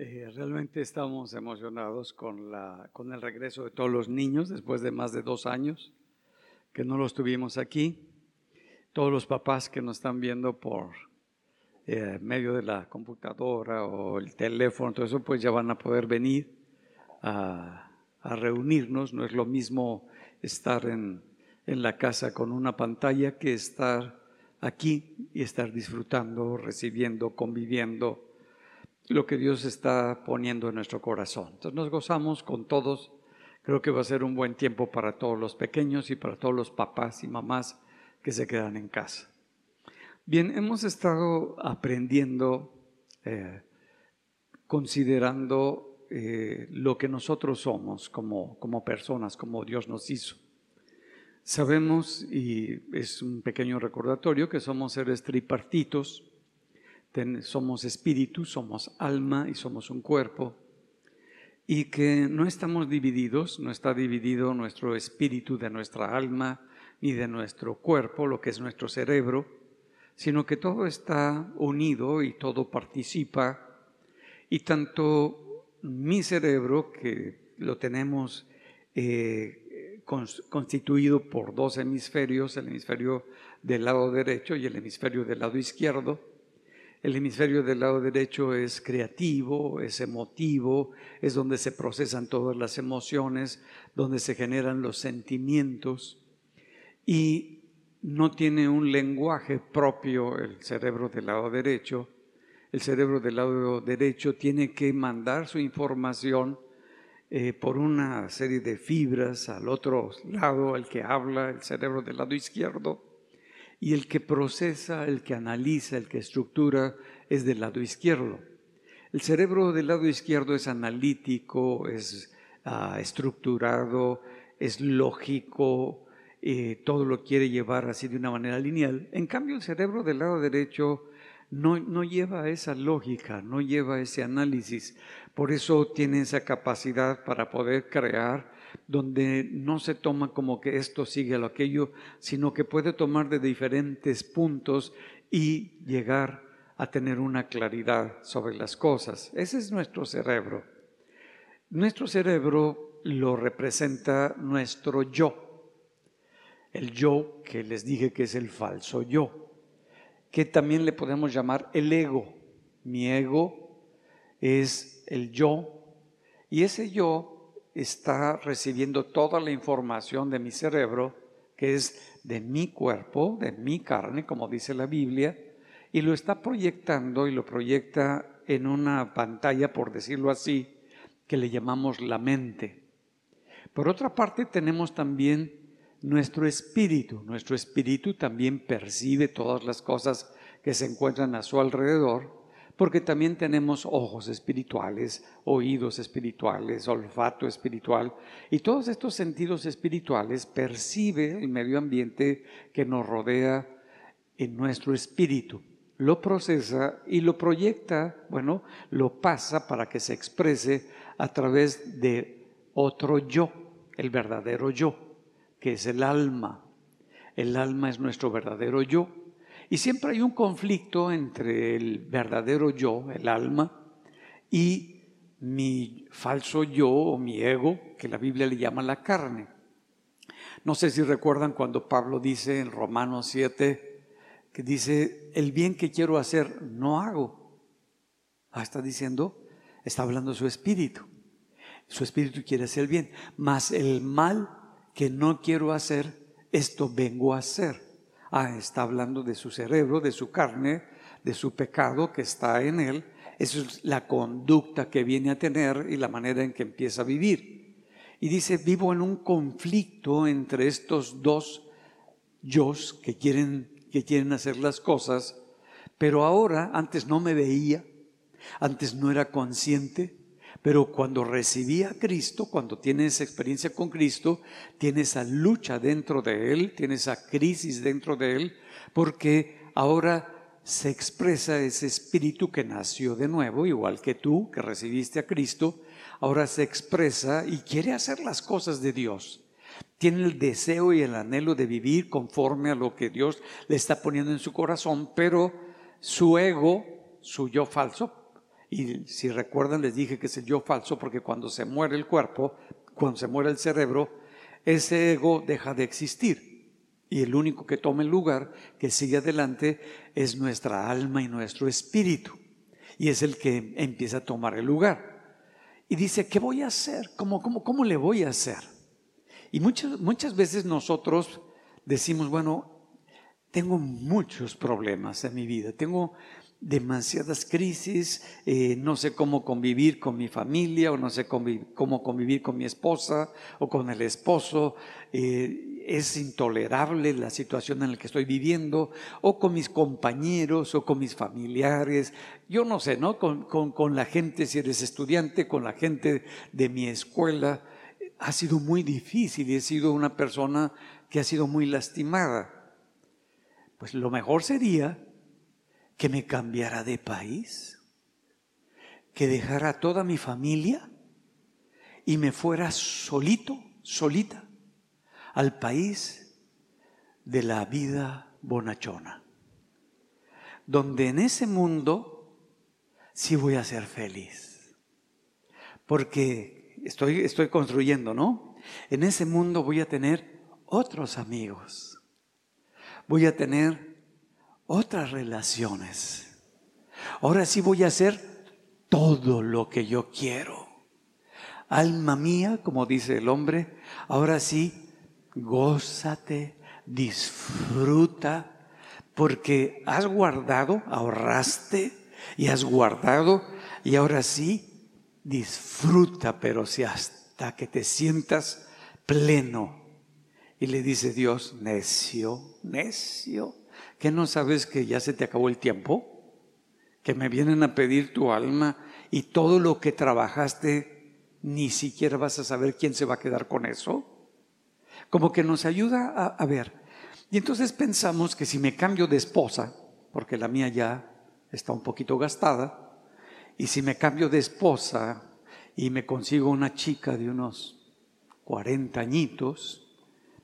Eh, realmente estamos emocionados con, la, con el regreso de todos los niños después de más de dos años que no los tuvimos aquí. Todos los papás que nos están viendo por eh, medio de la computadora o el teléfono, todo eso, pues ya van a poder venir a, a reunirnos. No es lo mismo estar en, en la casa con una pantalla que estar aquí y estar disfrutando, recibiendo, conviviendo lo que Dios está poniendo en nuestro corazón. Entonces nos gozamos con todos. Creo que va a ser un buen tiempo para todos los pequeños y para todos los papás y mamás que se quedan en casa. Bien, hemos estado aprendiendo, eh, considerando eh, lo que nosotros somos como, como personas, como Dios nos hizo. Sabemos, y es un pequeño recordatorio, que somos seres tripartitos, somos espíritu, somos alma y somos un cuerpo, y que no estamos divididos, no está dividido nuestro espíritu de nuestra alma ni de nuestro cuerpo, lo que es nuestro cerebro, sino que todo está unido y todo participa, y tanto mi cerebro, que lo tenemos eh, constituido por dos hemisferios, el hemisferio del lado derecho y el hemisferio del lado izquierdo, el hemisferio del lado derecho es creativo, es emotivo, es donde se procesan todas las emociones, donde se generan los sentimientos y no tiene un lenguaje propio el cerebro del lado derecho. El cerebro del lado derecho tiene que mandar su información eh, por una serie de fibras al otro lado, el que habla, el cerebro del lado izquierdo y el que procesa, el que analiza, el que estructura es del lado izquierdo. El cerebro del lado izquierdo es analítico, es ah, estructurado, es lógico, eh, todo lo quiere llevar así de una manera lineal. En cambio, el cerebro del lado derecho no, no lleva esa lógica, no lleva ese análisis. Por eso tiene esa capacidad para poder crear donde no se toma como que esto sigue a lo aquello, sino que puede tomar de diferentes puntos y llegar a tener una claridad sobre las cosas. Ese es nuestro cerebro. Nuestro cerebro lo representa nuestro yo. El yo que les dije que es el falso yo, que también le podemos llamar el ego. Mi ego es el yo y ese yo está recibiendo toda la información de mi cerebro, que es de mi cuerpo, de mi carne, como dice la Biblia, y lo está proyectando y lo proyecta en una pantalla, por decirlo así, que le llamamos la mente. Por otra parte, tenemos también nuestro espíritu. Nuestro espíritu también percibe todas las cosas que se encuentran a su alrededor porque también tenemos ojos espirituales, oídos espirituales, olfato espiritual, y todos estos sentidos espirituales percibe el medio ambiente que nos rodea en nuestro espíritu. Lo procesa y lo proyecta, bueno, lo pasa para que se exprese a través de otro yo, el verdadero yo, que es el alma. El alma es nuestro verdadero yo y siempre hay un conflicto entre el verdadero yo, el alma, y mi falso yo o mi ego, que la Biblia le llama la carne. No sé si recuerdan cuando Pablo dice en Romanos 7, que dice, el bien que quiero hacer no hago. Ah, está diciendo, está hablando su espíritu. Su espíritu quiere hacer el bien, mas el mal que no quiero hacer, esto vengo a hacer. Ah, está hablando de su cerebro, de su carne, de su pecado que está en él. Esa es la conducta que viene a tener y la manera en que empieza a vivir. Y dice, vivo en un conflicto entre estos dos yo que quieren, que quieren hacer las cosas, pero ahora, antes no me veía, antes no era consciente, pero cuando recibí a Cristo, cuando tiene esa experiencia con Cristo, tiene esa lucha dentro de Él, tiene esa crisis dentro de Él, porque ahora se expresa ese espíritu que nació de nuevo, igual que tú, que recibiste a Cristo, ahora se expresa y quiere hacer las cosas de Dios. Tiene el deseo y el anhelo de vivir conforme a lo que Dios le está poniendo en su corazón, pero su ego, su yo falso, Y si recuerdan, les dije que es el yo falso porque cuando se muere el cuerpo, cuando se muere el cerebro, ese ego deja de existir. Y el único que toma el lugar, que sigue adelante, es nuestra alma y nuestro espíritu. Y es el que empieza a tomar el lugar. Y dice, ¿qué voy a hacer? ¿Cómo, cómo, cómo le voy a hacer? Y muchas, muchas veces nosotros decimos, bueno, tengo muchos problemas en mi vida, tengo demasiadas crisis, eh, no sé cómo convivir con mi familia o no sé cómo convivir con mi esposa o con el esposo, eh, es intolerable la situación en la que estoy viviendo o con mis compañeros o con mis familiares, yo no sé, ¿no? Con, con la gente, si eres estudiante, con la gente de mi escuela, ha sido muy difícil y he sido una persona que ha sido muy lastimada. Pues lo mejor sería que me cambiara de país, que dejara toda mi familia y me fuera solito, solita, al país de la vida bonachona, donde en ese mundo sí voy a ser feliz, porque estoy, estoy construyendo, ¿no? En ese mundo voy a tener otros amigos, voy a tener otras relaciones. Ahora sí voy a hacer todo lo que yo quiero. Alma mía, como dice el hombre, ahora sí, gózate, disfruta, porque has guardado, ahorraste y has guardado, y ahora sí, disfruta, pero si hasta que te sientas pleno. Y le dice Dios, necio, necio, ¿Qué no sabes que ya se te acabó el tiempo? Que me vienen a pedir tu alma y todo lo que trabajaste, ni siquiera vas a saber quién se va a quedar con eso. Como que nos ayuda a, a ver. Y entonces pensamos que si me cambio de esposa, porque la mía ya está un poquito gastada, y si me cambio de esposa y me consigo una chica de unos 40 añitos,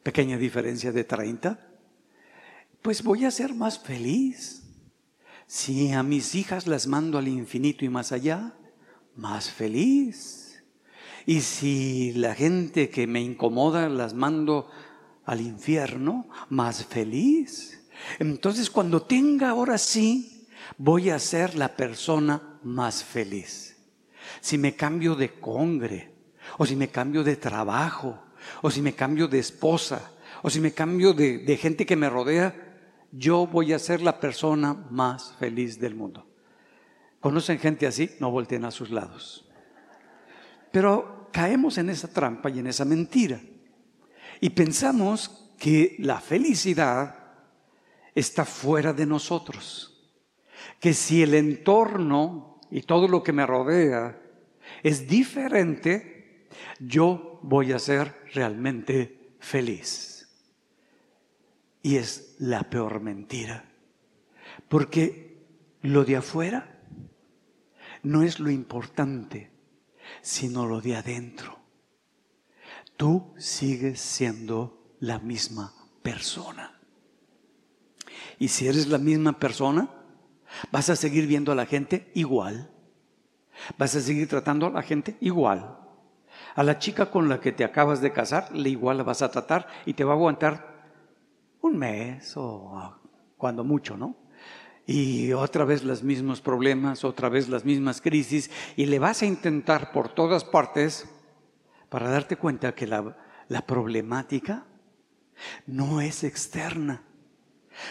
pequeña diferencia de 30, pues voy a ser más feliz. Si a mis hijas las mando al infinito y más allá, más feliz. Y si la gente que me incomoda las mando al infierno, más feliz. Entonces cuando tenga ahora sí, voy a ser la persona más feliz. Si me cambio de congre, o si me cambio de trabajo, o si me cambio de esposa, o si me cambio de, de gente que me rodea, yo voy a ser la persona más feliz del mundo. ¿Conocen gente así? No volteen a sus lados. Pero caemos en esa trampa y en esa mentira. Y pensamos que la felicidad está fuera de nosotros. Que si el entorno y todo lo que me rodea es diferente, yo voy a ser realmente feliz. Y es la peor mentira. Porque lo de afuera no es lo importante, sino lo de adentro. Tú sigues siendo la misma persona. Y si eres la misma persona, vas a seguir viendo a la gente igual. Vas a seguir tratando a la gente igual. A la chica con la que te acabas de casar, le igual la vas a tratar y te va a aguantar un mes o cuando mucho, ¿no? Y otra vez los mismos problemas, otra vez las mismas crisis, y le vas a intentar por todas partes para darte cuenta que la, la problemática no es externa,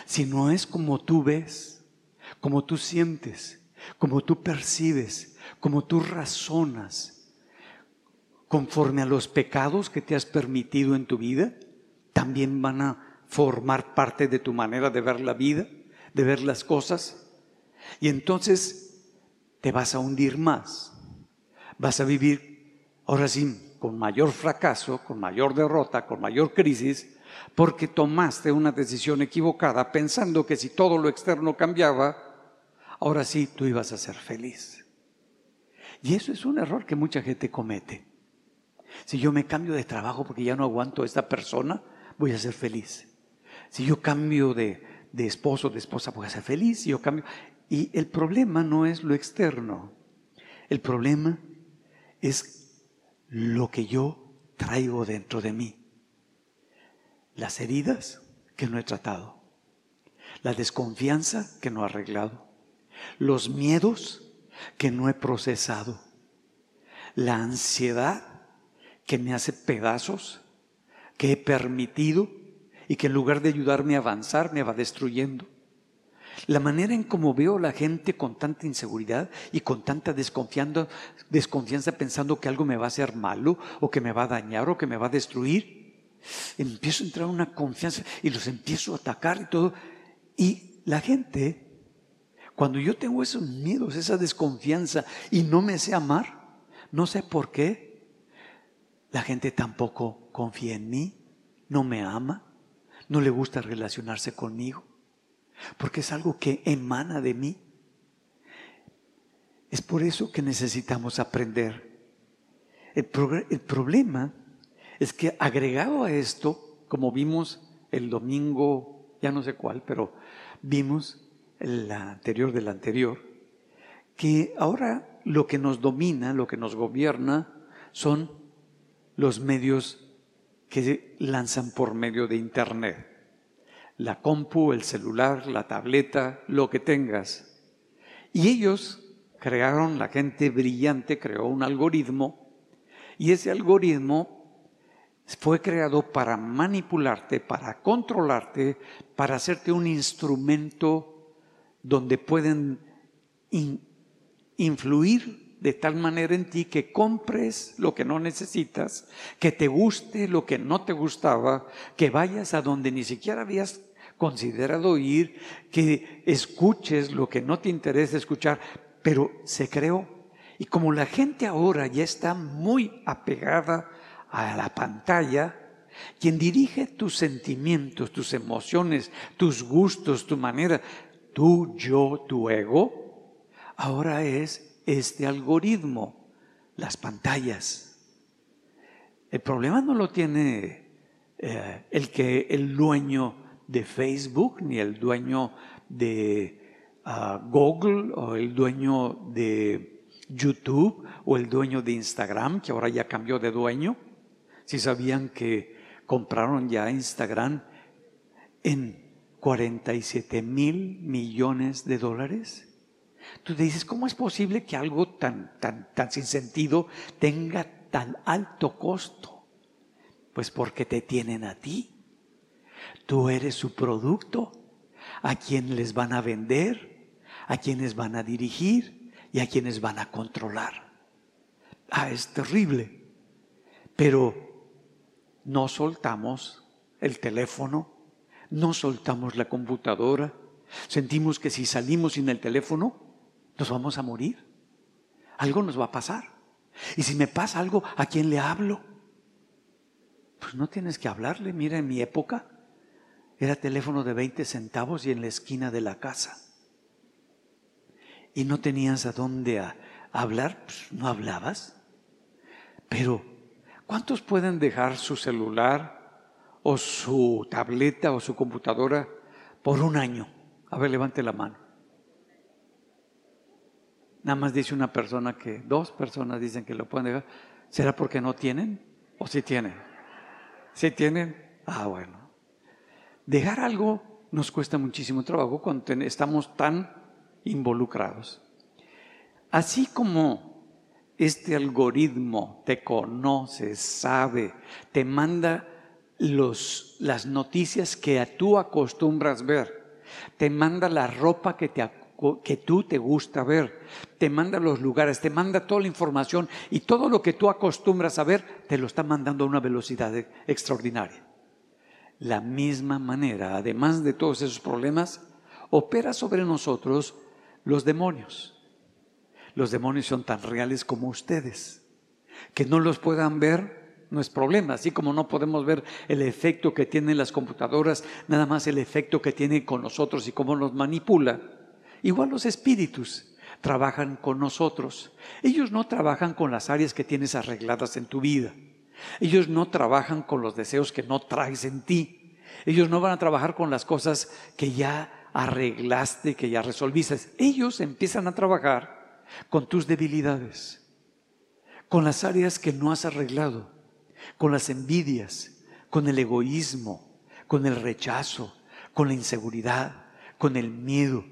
sino es como tú ves, como tú sientes, como tú percibes, como tú razonas, conforme a los pecados que te has permitido en tu vida, también van a formar parte de tu manera de ver la vida, de ver las cosas. Y entonces te vas a hundir más. Vas a vivir, ahora sí, con mayor fracaso, con mayor derrota, con mayor crisis, porque tomaste una decisión equivocada pensando que si todo lo externo cambiaba, ahora sí tú ibas a ser feliz. Y eso es un error que mucha gente comete. Si yo me cambio de trabajo porque ya no aguanto a esta persona, voy a ser feliz. Si yo cambio de, de esposo, de esposa, voy a ser feliz. Si yo cambio. Y el problema no es lo externo. El problema es lo que yo traigo dentro de mí. Las heridas que no he tratado. La desconfianza que no he arreglado. Los miedos que no he procesado. La ansiedad que me hace pedazos, que he permitido y que en lugar de ayudarme a avanzar me va destruyendo. La manera en cómo veo a la gente con tanta inseguridad y con tanta desconfianza, desconfianza pensando que algo me va a hacer malo o que me va a dañar o que me va a destruir, empiezo a entrar en una confianza y los empiezo a atacar y todo. Y la gente, cuando yo tengo esos miedos, esa desconfianza y no me sé amar, no sé por qué, la gente tampoco confía en mí, no me ama, no le gusta relacionarse conmigo, porque es algo que emana de mí. Es por eso que necesitamos aprender. El, problema es que agregado a esto, como vimos el domingo, ya no sé cuál, pero vimos el anterior del anterior, que ahora lo que nos domina, lo que nos gobierna, son los medios que lanzan por medio de Internet. La compu, el celular, la tableta, lo que tengas. Y ellos crearon, la gente brillante creó un algoritmo y ese algoritmo fue creado para manipularte, para controlarte, para hacerte un instrumento donde pueden influir de tal manera en ti que compres lo que no necesitas, que te guste lo que no te gustaba, que vayas a donde ni siquiera habías considerado ir, que escuches lo que no te interesa escuchar, pero se creó. Y como la gente ahora ya está muy apegada a la pantalla, quien dirige tus sentimientos, tus emociones, tus gustos, tu manera, tú, yo, tu ego, ahora es este algoritmo, las pantallas. El problema no lo tiene eh, el que el dueño de Facebook, ni el dueño de ah, Google, o el dueño de YouTube, o el dueño de Instagram, que ahora ya cambió de dueño. Si sabían que compraron ya Instagram en 47 mil millones de dólares. Tú te dices, ¿cómo es posible que algo tan, tan, tan sin sentido tenga tan alto costo? Pues porque te tienen a ti. Tú eres su producto, a quien les van a vender, a quienes van a dirigir y a quienes van a controlar. Ah, es terrible. Pero no soltamos el teléfono, no soltamos la computadora. Sentimos que si salimos sin el teléfono, nos vamos a morir. Algo nos va a pasar. Y si me pasa algo, ¿a quién le hablo? Pues no tienes que hablarle. Mira, en mi época era teléfono de 20 centavos y en la esquina de la casa. Y no tenías a dónde hablar, pues no hablabas. Pero, ¿cuántos pueden dejar su celular o su tableta o su computadora por un año? A ver, levante la mano. Nada más dice una persona que, dos personas dicen que lo pueden dejar. ¿Será porque no tienen? ¿O si tienen? ¿Si tienen? Ah, bueno. Dejar algo nos cuesta muchísimo trabajo cuando estamos tan involucrados. Así como este algoritmo te conoce, sabe, te manda los, las noticias que tú acostumbras ver, te manda la ropa que te que tú te gusta ver, te manda los lugares, te manda toda la información y todo lo que tú acostumbras a ver, te lo está mandando a una velocidad extraordinaria. La misma manera, además de todos esos problemas, opera sobre nosotros los demonios. Los demonios son tan reales como ustedes. Que no los puedan ver no es problema, así como no podemos ver el efecto que tienen las computadoras, nada más el efecto que tiene con nosotros y cómo nos manipula Igual los espíritus trabajan con nosotros. Ellos no trabajan con las áreas que tienes arregladas en tu vida. Ellos no trabajan con los deseos que no traes en ti. Ellos no van a trabajar con las cosas que ya arreglaste, que ya resolviste. Ellos empiezan a trabajar con tus debilidades, con las áreas que no has arreglado, con las envidias, con el egoísmo, con el rechazo, con la inseguridad, con el miedo,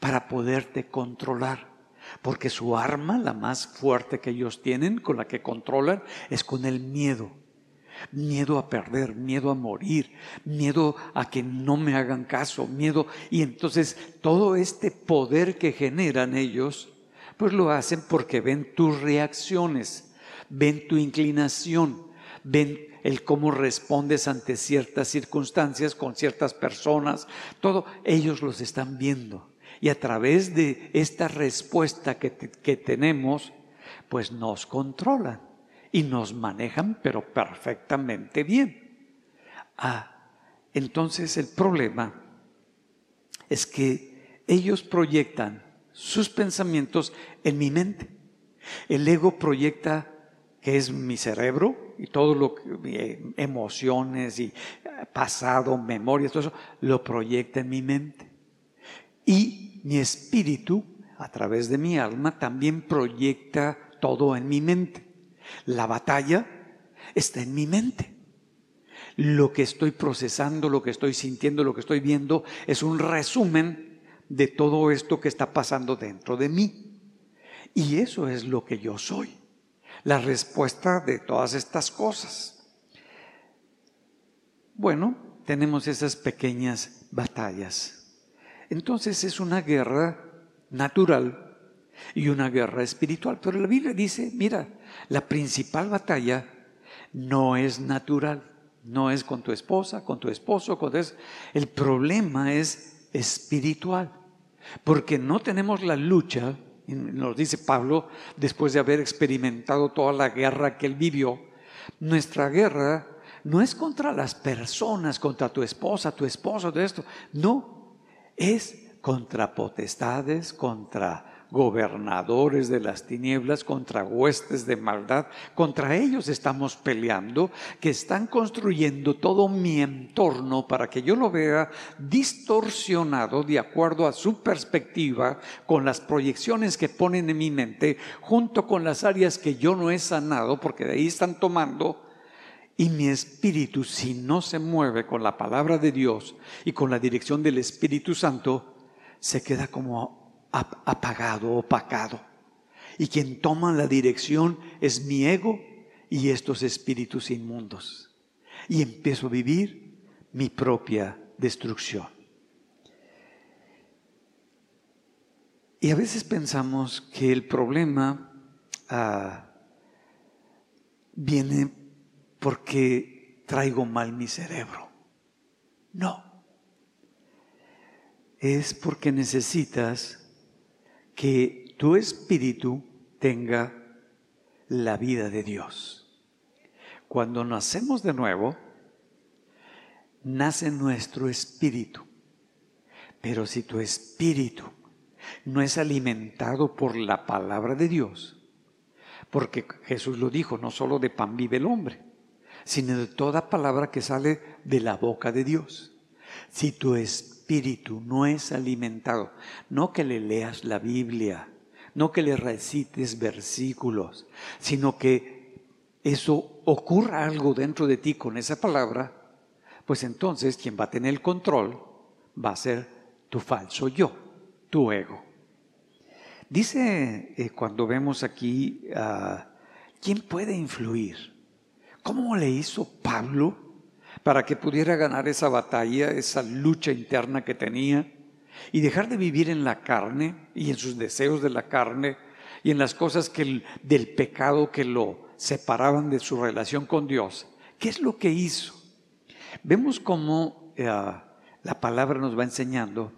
para poderte controlar. Porque su arma, la más fuerte que ellos tienen, con la que controlan, es con el miedo. Miedo a perder, miedo a morir, miedo a que no me hagan caso, miedo. Y entonces todo este poder que generan ellos, pues lo hacen porque ven tus reacciones, ven tu inclinación, ven el cómo respondes ante ciertas circunstancias, con ciertas personas, todo, ellos los están viendo. Y a través de esta respuesta que, que tenemos, pues nos controlan y nos manejan, pero perfectamente bien. Ah, entonces el problema es que ellos proyectan sus pensamientos en mi mente. El ego proyecta que es mi cerebro y todo lo que emociones y pasado, memorias, todo eso lo proyecta en mi mente. Y mi espíritu, a través de mi alma, también proyecta todo en mi mente. La batalla está en mi mente. Lo que estoy procesando, lo que estoy sintiendo, lo que estoy viendo, es un resumen de todo esto que está pasando dentro de mí. Y eso es lo que yo soy. La respuesta de todas estas cosas. Bueno, tenemos esas pequeñas batallas. Entonces es una guerra natural y una guerra espiritual. Pero la Biblia dice, mira, la principal batalla no es natural, no es con tu esposa, con tu esposo, con eso. El problema es espiritual, porque no tenemos la lucha, nos dice Pablo, después de haber experimentado toda la guerra que él vivió, nuestra guerra no es contra las personas, contra tu esposa, tu esposo, de esto, no, es contra potestades, contra gobernadores de las tinieblas, contra huestes de maldad. Contra ellos estamos peleando, que están construyendo todo mi entorno para que yo lo vea distorsionado de acuerdo a su perspectiva, con las proyecciones que ponen en mi mente, junto con las áreas que yo no he sanado, porque de ahí están tomando. Y mi espíritu, si no se mueve con la palabra de Dios y con la dirección del Espíritu Santo, se queda como apagado, opacado. Y quien toma la dirección es mi ego y estos espíritus inmundos. Y empiezo a vivir mi propia destrucción. Y a veces pensamos que el problema ah, viene porque traigo mal mi cerebro. No. Es porque necesitas que tu espíritu tenga la vida de Dios. Cuando nacemos de nuevo, nace nuestro espíritu. Pero si tu espíritu no es alimentado por la palabra de Dios, porque Jesús lo dijo, no solo de pan vive el hombre, sino de toda palabra que sale de la boca de Dios. Si tu espíritu no es alimentado, no que le leas la Biblia, no que le recites versículos, sino que eso ocurra algo dentro de ti con esa palabra, pues entonces quien va a tener el control va a ser tu falso yo, tu ego. Dice eh, cuando vemos aquí, uh, ¿quién puede influir? ¿Cómo le hizo Pablo para que pudiera ganar esa batalla, esa lucha interna que tenía y dejar de vivir en la carne y en sus deseos de la carne y en las cosas que del pecado que lo separaban de su relación con Dios. ¿Qué es lo que hizo? Vemos cómo eh, la palabra nos va enseñando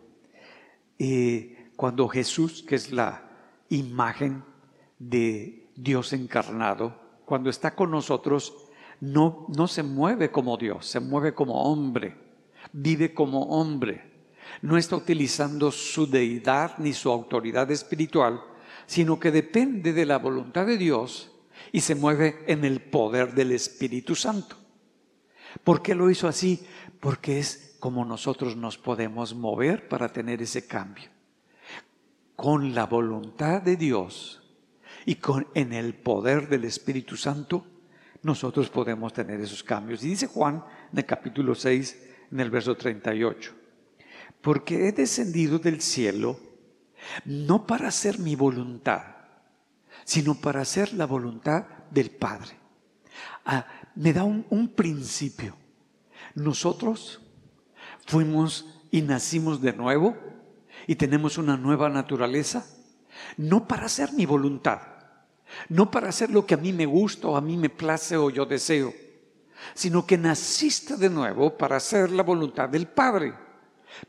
eh, cuando Jesús, que es la imagen de Dios encarnado, cuando está con nosotros, no, no se mueve como Dios, se mueve como hombre, vive como hombre. No está utilizando su deidad ni su autoridad espiritual, sino que depende de la voluntad de Dios y se mueve en el poder del Espíritu Santo. ¿Por qué lo hizo así? Porque es como nosotros nos podemos mover para tener ese cambio. con la voluntad de Dios y con, en el poder del Espíritu Santo, nosotros podemos tener esos cambios. Y dice Juan en el capítulo 6, en el verso 38, porque he descendido del cielo no para hacer mi voluntad, sino para hacer la voluntad del Padre. Ah, me da un, un principio. Nosotros fuimos y nacimos de nuevo y tenemos una nueva naturaleza, no para hacer mi voluntad, no para hacer lo que a mí me gusta o a mí me place o yo deseo, sino que naciste de nuevo para hacer la voluntad del Padre,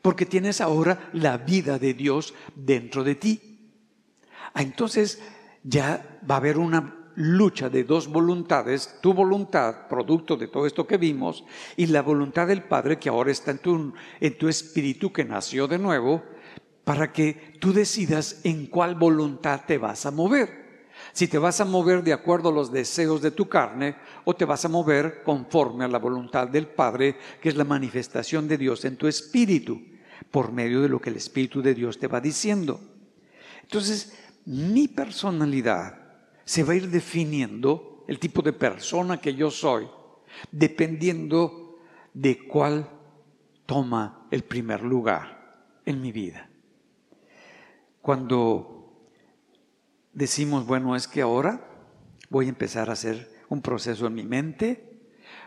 porque tienes ahora la vida de Dios dentro de ti. Ah, entonces ya va a haber una lucha de dos voluntades, tu voluntad, producto de todo esto que vimos, y la voluntad del Padre que ahora está en tu, en tu espíritu que nació de nuevo, para que tú decidas en cuál voluntad te vas a mover. Si te vas a mover de acuerdo a los deseos de tu carne o te vas a mover conforme a la voluntad del Padre, que es la manifestación de Dios en tu espíritu, por medio de lo que el Espíritu de Dios te va diciendo. Entonces, mi personalidad se va a ir definiendo el tipo de persona que yo soy, dependiendo de cuál toma el primer lugar en mi vida. Cuando decimos, bueno, es que ahora voy a empezar a hacer un proceso en mi mente,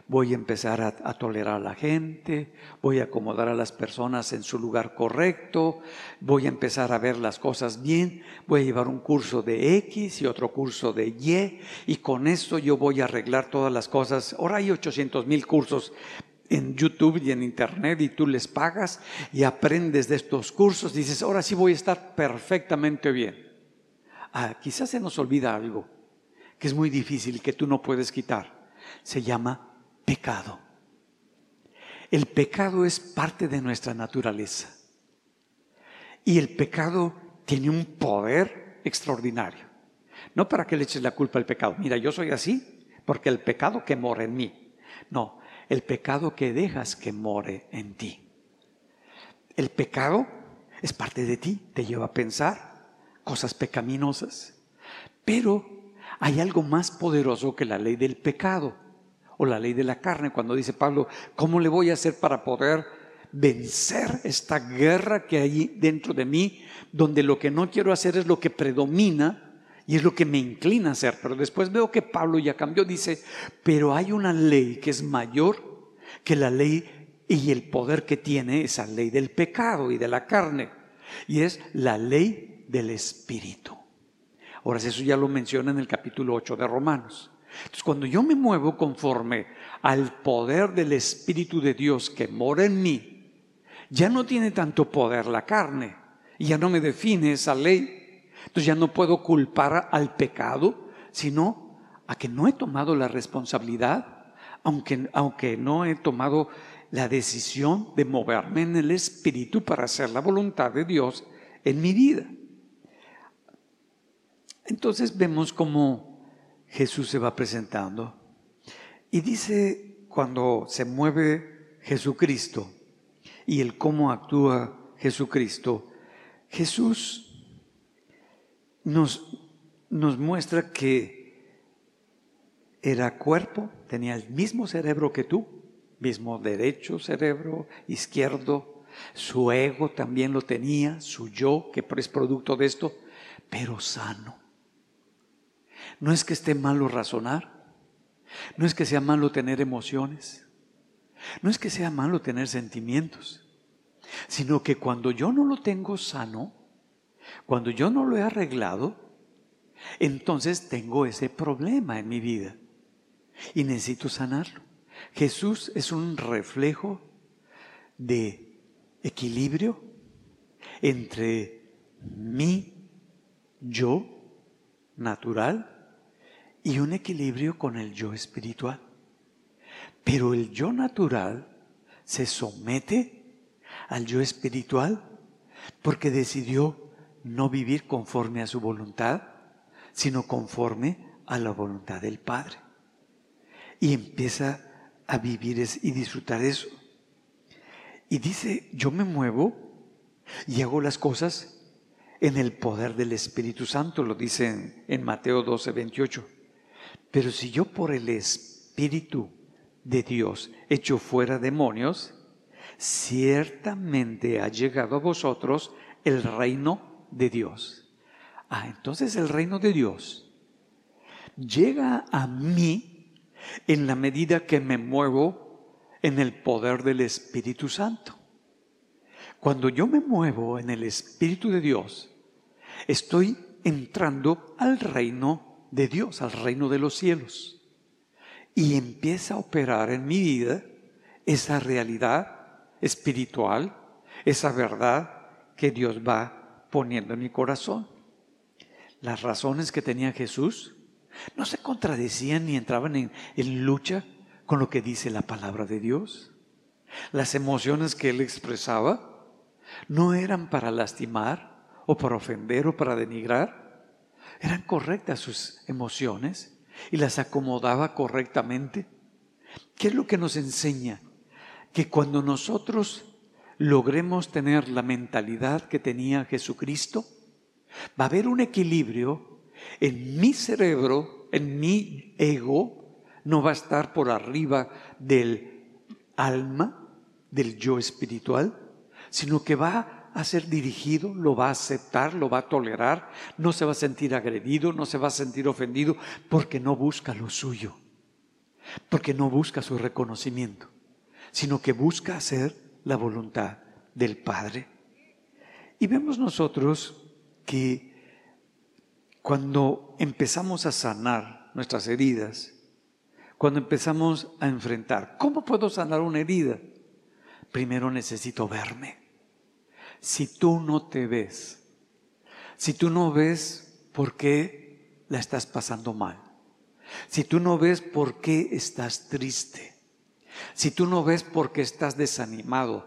voy a empezar a, tolerar a la gente, voy a acomodar a las personas en su lugar correcto, voy a empezar a ver las cosas bien, voy a llevar un curso de X y otro curso de Y, y con esto yo voy a arreglar todas las cosas. Ahora hay 800 mil cursos en YouTube y en Internet y tú les pagas y aprendes de estos cursos, dices, ahora sí voy a estar perfectamente bien. Ah, quizás se nos olvida algo que es muy difícil y que tú no puedes quitar. Se llama pecado. El pecado es parte de nuestra naturaleza. Y el pecado tiene un poder extraordinario. No para que le eches la culpa al pecado. Mira, yo soy así porque el pecado que mora en mí. No, el pecado que dejas que more en ti. El pecado es parte de ti, te lleva a pensar cosas pecaminosas. Pero hay algo más poderoso que la ley del pecado o la ley de la carne, cuando dice Pablo, ¿cómo le voy a hacer para poder vencer esta guerra que hay dentro de mí, donde lo que no quiero hacer es lo que predomina y es lo que me inclina a hacer? Pero después veo que Pablo ya cambió, dice, pero hay una ley que es mayor que la ley y el poder que tiene esa ley del pecado y de la carne, y es la ley del Espíritu. Ahora, eso ya lo menciona en el capítulo 8 de Romanos. Entonces, cuando yo me muevo conforme al poder del Espíritu de Dios que mora en mí, ya no tiene tanto poder la carne y ya no me define esa ley. Entonces ya no puedo culpar al pecado, sino a que no he tomado la responsabilidad, aunque, aunque no he tomado la decisión de moverme en el Espíritu para hacer la voluntad de Dios en mi vida. Entonces vemos cómo Jesús se va presentando. Y dice cuando se mueve Jesucristo y el cómo actúa Jesucristo, Jesús nos, nos muestra que era cuerpo, tenía el mismo cerebro que tú, mismo derecho cerebro, izquierdo, su ego también lo tenía, su yo, que es producto de esto, pero sano. No es que esté malo razonar, no es que sea malo tener emociones, no es que sea malo tener sentimientos, sino que cuando yo no lo tengo sano, cuando yo no lo he arreglado, entonces tengo ese problema en mi vida. Y necesito sanarlo. Jesús es un reflejo de equilibrio entre mi yo natural y un equilibrio con el yo espiritual. Pero el yo natural se somete al yo espiritual porque decidió no vivir conforme a su voluntad, sino conforme a la voluntad del Padre. Y empieza a vivir y disfrutar eso. Y dice, yo me muevo y hago las cosas en el poder del Espíritu Santo, lo dice en, en Mateo 12, 28. Pero si yo por el Espíritu de Dios echo fuera demonios, ciertamente ha llegado a vosotros el reino de Dios. Ah, entonces el reino de Dios llega a mí en la medida que me muevo en el poder del Espíritu Santo. Cuando yo me muevo en el Espíritu de Dios, estoy entrando al reino de Dios, al reino de los cielos. Y empieza a operar en mi vida esa realidad espiritual, esa verdad que Dios va poniendo en mi corazón. Las razones que tenía Jesús no se contradecían ni entraban en, en lucha con lo que dice la palabra de Dios. Las emociones que él expresaba no eran para lastimar o para ofender o para denigrar. Eran correctas sus emociones y las acomodaba correctamente. ¿Qué es lo que nos enseña? Que cuando nosotros logremos tener la mentalidad que tenía Jesucristo, va a haber un equilibrio en mi cerebro, en mi ego, no va a estar por arriba del alma, del yo espiritual, sino que va a ser dirigido, lo va a aceptar, lo va a tolerar, no se va a sentir agredido, no se va a sentir ofendido, porque no busca lo suyo, porque no busca su reconocimiento, sino que busca hacer la voluntad del Padre. Y vemos nosotros que cuando empezamos a sanar nuestras heridas, cuando empezamos a enfrentar, ¿cómo puedo sanar una herida? Primero necesito verme. Si tú no te ves, si tú no ves por qué la estás pasando mal, si tú no ves por qué estás triste, si tú no ves por qué estás desanimado,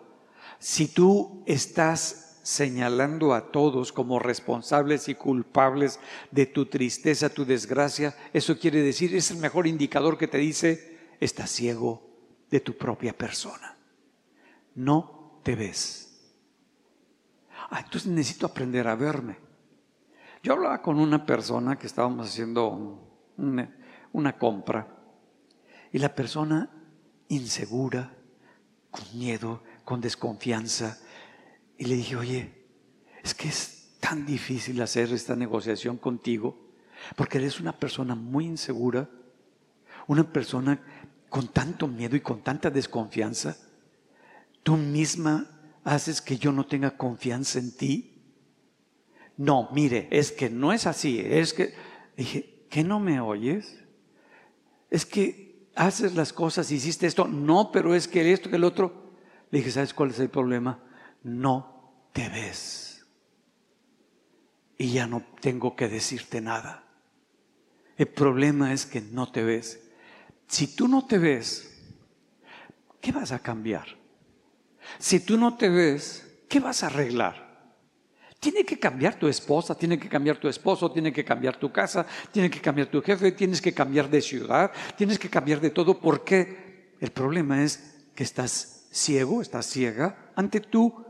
si tú estás señalando a todos como responsables y culpables de tu tristeza, tu desgracia, eso quiere decir, es el mejor indicador que te dice, estás ciego de tu propia persona. No te ves. Ah, entonces necesito aprender a verme. Yo hablaba con una persona que estábamos haciendo una, una compra y la persona insegura, con miedo, con desconfianza. Y le dije, oye, es que es tan difícil hacer esta negociación contigo, porque eres una persona muy insegura, una persona con tanto miedo y con tanta desconfianza. Tú misma haces que yo no tenga confianza en ti. No, mire, es que no es así, es que, dije, ¿qué no me oyes? Es que haces las cosas, hiciste esto, no, pero es que esto, que el otro. Le dije, ¿sabes cuál es el problema? No te ves. Y ya no tengo que decirte nada. El problema es que no te ves. Si tú no te ves, ¿qué vas a cambiar? Si tú no te ves, ¿qué vas a arreglar? Tiene que cambiar tu esposa, tiene que cambiar tu esposo, tiene que cambiar tu casa, tiene que cambiar tu jefe, tienes que cambiar de ciudad, tienes que cambiar de todo. porque El problema es que estás ciego, estás ciega ante tu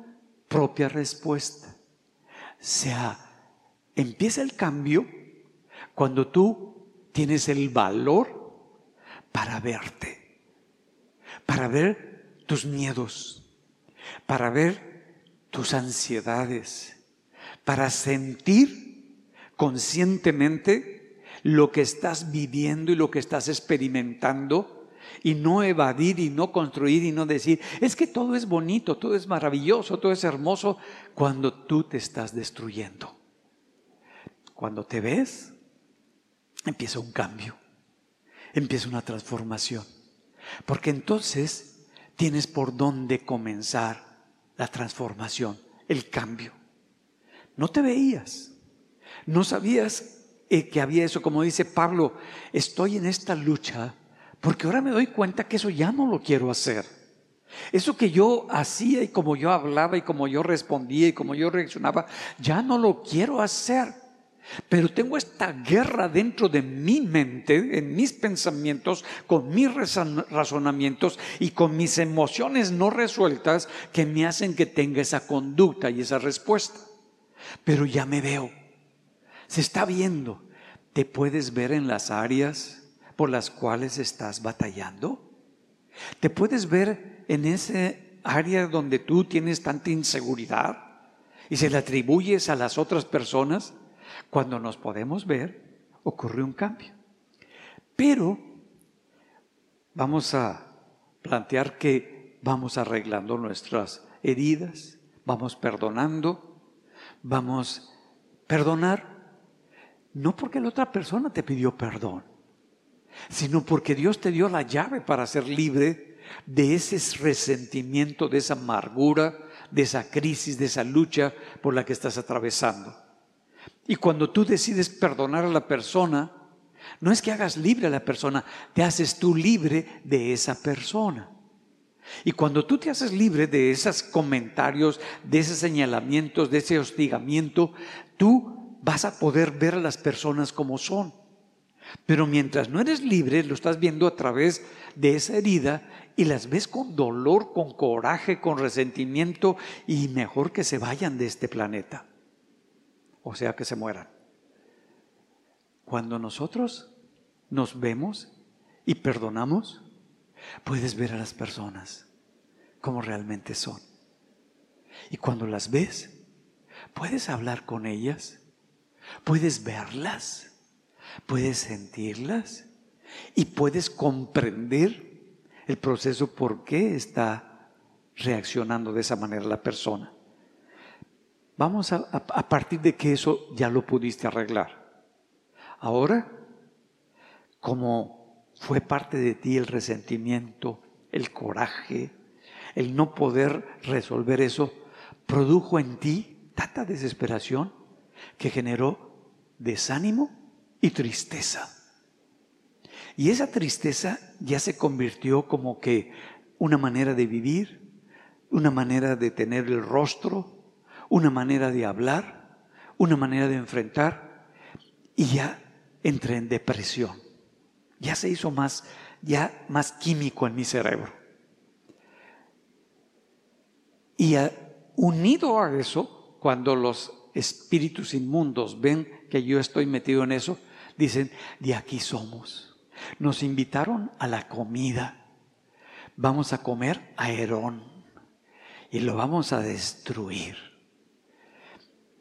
propia respuesta. O sea, empieza el cambio cuando tú tienes el valor para verte, para ver tus miedos, para ver tus ansiedades para sentir conscientemente lo que estás viviendo y lo que estás experimentando y no evadir y no construir y no decir, es que todo es bonito, todo es maravilloso, todo es hermoso cuando tú te estás destruyendo. Cuando te ves, empieza un cambio, empieza una transformación, porque entonces tienes por dónde comenzar la transformación, el cambio no te veías, no sabías eh, que había eso, como dice Pablo, estoy en esta lucha porque ahora me doy cuenta que eso ya no lo quiero hacer. Eso que yo hacía y como yo hablaba y como yo respondía y como yo reaccionaba, ya no lo quiero hacer. Pero tengo esta guerra dentro de mi mente, en mis pensamientos, con mis razonamientos y con mis emociones no resueltas que me hacen que tenga esa conducta y esa respuesta. pero ya me veo. Se está viendo. ¿Te puedes ver en las áreas por las cuales estás batallando? ¿Te puedes ver en ese área donde tú tienes tanta inseguridad y se la atribuyes a las otras personas? Cuando nos podemos ver, ocurre un cambio. Pero vamos a plantear que vamos arreglando nuestras heridas, vamos perdonando, vamos perdonar, no porque la otra persona te pidió perdón, sino porque Dios te dio la llave para ser libre de ese resentimiento, de esa amargura, de esa crisis, de esa lucha por la que estás atravesando. Y cuando tú decides perdonar a la persona, no es que hagas libre a la persona, te haces tú libre de esa persona. Y cuando tú te haces libre de esos comentarios, de esos señalamientos, de ese hostigamiento, tú vas a poder ver a las personas como son. Pero mientras no eres libre, lo estás viendo a través de esa herida y las ves con dolor, con coraje, con resentimiento y mejor que se vayan de este planeta. O sea, que se mueran. Cuando nosotros nos vemos y perdonamos, puedes ver a las personas como realmente son. Y cuando las ves, puedes hablar con ellas, puedes verlas, puedes sentirlas y puedes comprender el proceso por qué está reaccionando de esa manera la persona. Vamos a, a partir de que eso ya lo pudiste arreglar. Ahora, como fue parte de ti el resentimiento, el coraje, el no poder resolver eso, produjo en ti tanta desesperación que generó desánimo y tristeza. Y esa tristeza ya se convirtió como que una manera de vivir, una manera de tener el rostro, una manera de hablar, una manera de enfrentar, y ya entré en depresión. Ya se hizo más, ya más químico en mi cerebro. Y unido a eso, cuando los espíritus inmundos ven que yo estoy metido en eso, dicen, de aquí somos. Nos invitaron a la comida. Vamos a comer a Herón y lo vamos a destruir.